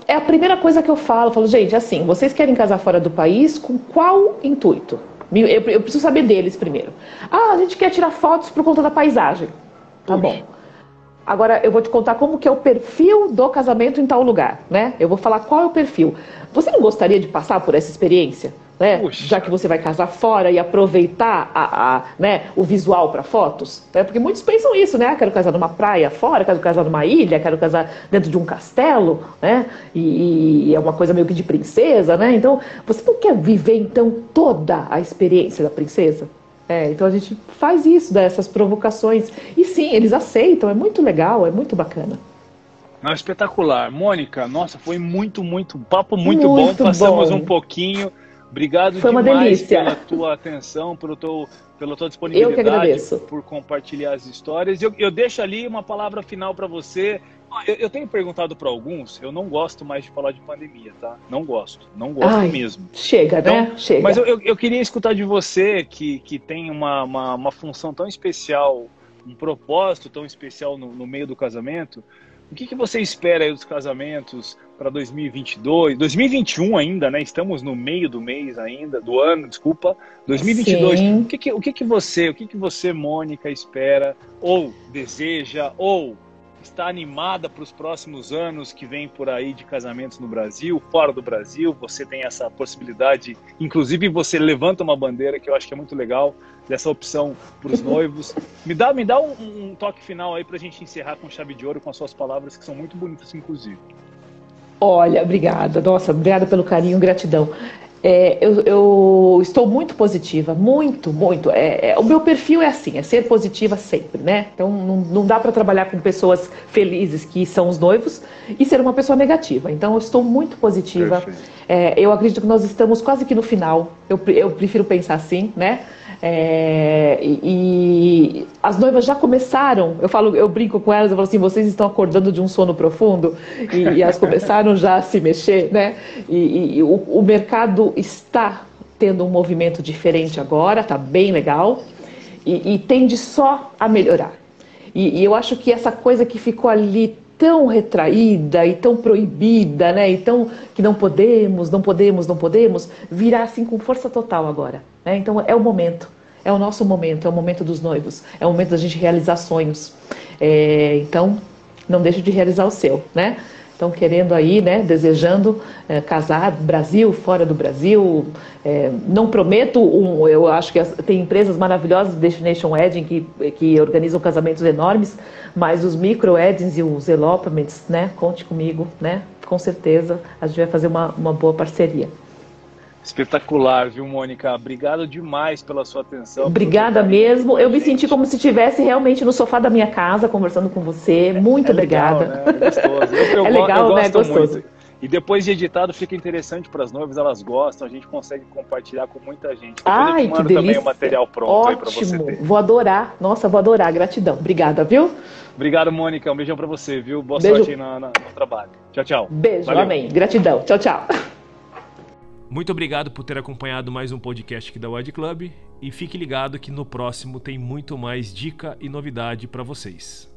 É a primeira coisa que eu falo. Eu falo, gente, assim, vocês querem casar fora do país com qual intuito? Eu, eu preciso saber deles primeiro. Ah, a gente quer tirar fotos por conta da paisagem. Tá Puxa. bom. Agora eu vou te contar como que é o perfil do casamento em tal lugar, né? Eu vou falar qual é o perfil. Você não gostaria de passar por essa experiência? Né? Já que você vai casar fora e aproveitar a, a né, o visual para fotos, né? porque muitos pensam isso, né? Quero casar numa praia fora, quero casar numa ilha, quero casar dentro de um castelo, né? E, e, é uma coisa meio que de princesa, né? Então, você não quer viver então toda a experiência da princesa? É, então a gente faz isso, dessas provocações. E sim, eles aceitam, é muito legal, é muito bacana. Não, espetacular. Mônica, nossa, foi muito, muito, papo muito, muito bom. Passamos bom. um pouquinho. Obrigado foi demais pela tua atenção, pelo teu, pela tua disponibilidade, por compartilhar as histórias. Eu, eu deixo ali uma palavra final para você. Eu, eu, tenho perguntado para alguns, eu não gosto mais de falar de pandemia, tá? Não gosto, não gosto Ai, mesmo. Chega, então, né? Chega. Mas eu, eu, eu, queria escutar de você, que, que tem uma, uma, uma função tão especial, um propósito tão especial no, no meio do casamento. O que, que você espera aí dos casamentos para 2022, 2021 ainda, né? Estamos no meio do mês ainda, do ano, desculpa. 2022. Sim. O que, que, o que, que você, o que, que você, Mônica, espera ou deseja ou está animada para os próximos anos que vem por aí de casamentos no Brasil, fora do Brasil. Você tem essa possibilidade, inclusive você levanta uma bandeira que eu acho que é muito legal dessa opção para os noivos. Me dá, me dá um, um toque final aí para a gente encerrar com chave de ouro com as suas palavras que são muito bonitas, inclusive. Olha, obrigada. Nossa, obrigada pelo carinho, gratidão. É, eu, eu, estou muito positiva, muito, muito. É, é, o meu perfil é assim, é ser positiva sempre, né? Então não, não dá para trabalhar com pessoas felizes que são os noivos e ser uma pessoa negativa. Então eu estou muito positiva. É, eu acredito que nós estamos quase que no final. Eu, eu prefiro pensar assim, né? É, e, e, as noivas já começaram, eu falo, eu brinco com elas, eu falo assim, vocês estão acordando de um sono profundo e, e elas começaram já a se mexer, né? E, e o, o, mercado está tendo um movimento diferente agora, tá bem legal e, tende só a melhorar. E, eu acho que essa coisa que ficou ali tão retraída e tão proibida, né? E tão que não podemos, não podemos, não podemos, virar assim com força total agora. Né? Então é o momento, é o nosso momento, é o momento dos noivos, é o momento da gente realizar sonhos. É, então não deixe de realizar o seu, né? estão querendo aí, né, desejando é, casar Brasil, fora do Brasil. É, não prometo, um, eu acho que tem empresas maravilhosas, Destination Wedding, que, que organizam casamentos enormes, mas os micro weddings e os elopements, né, conte comigo, né, com certeza a gente vai fazer uma, uma boa parceria. Espetacular, viu, Mônica? Obrigado demais pela sua atenção. Obrigada mesmo. Eu me senti como se estivesse realmente no sofá da minha casa conversando com você. Muito é obrigada. Legal, né? É gostoso. Eu, eu, é legal, eu né? Gostoso. Muito. E depois de editado fica interessante para as noivas, elas gostam, a gente consegue compartilhar com muita gente. Depois Ai, eu te mando também o material pronto Ótimo. aí para você ter. Vou adorar. Nossa, vou adorar. Gratidão. Obrigada, viu? Obrigado, Mônica. Um beijão para você, viu? Boa Beijo. sorte aí no trabalho. Tchau, tchau. Beijo, Valeu. amém. Gratidão. Tchau, tchau. Muito obrigado por ter acompanhado mais um podcast aqui da Wide Club e fique ligado que no próximo tem muito mais dica e novidade para vocês.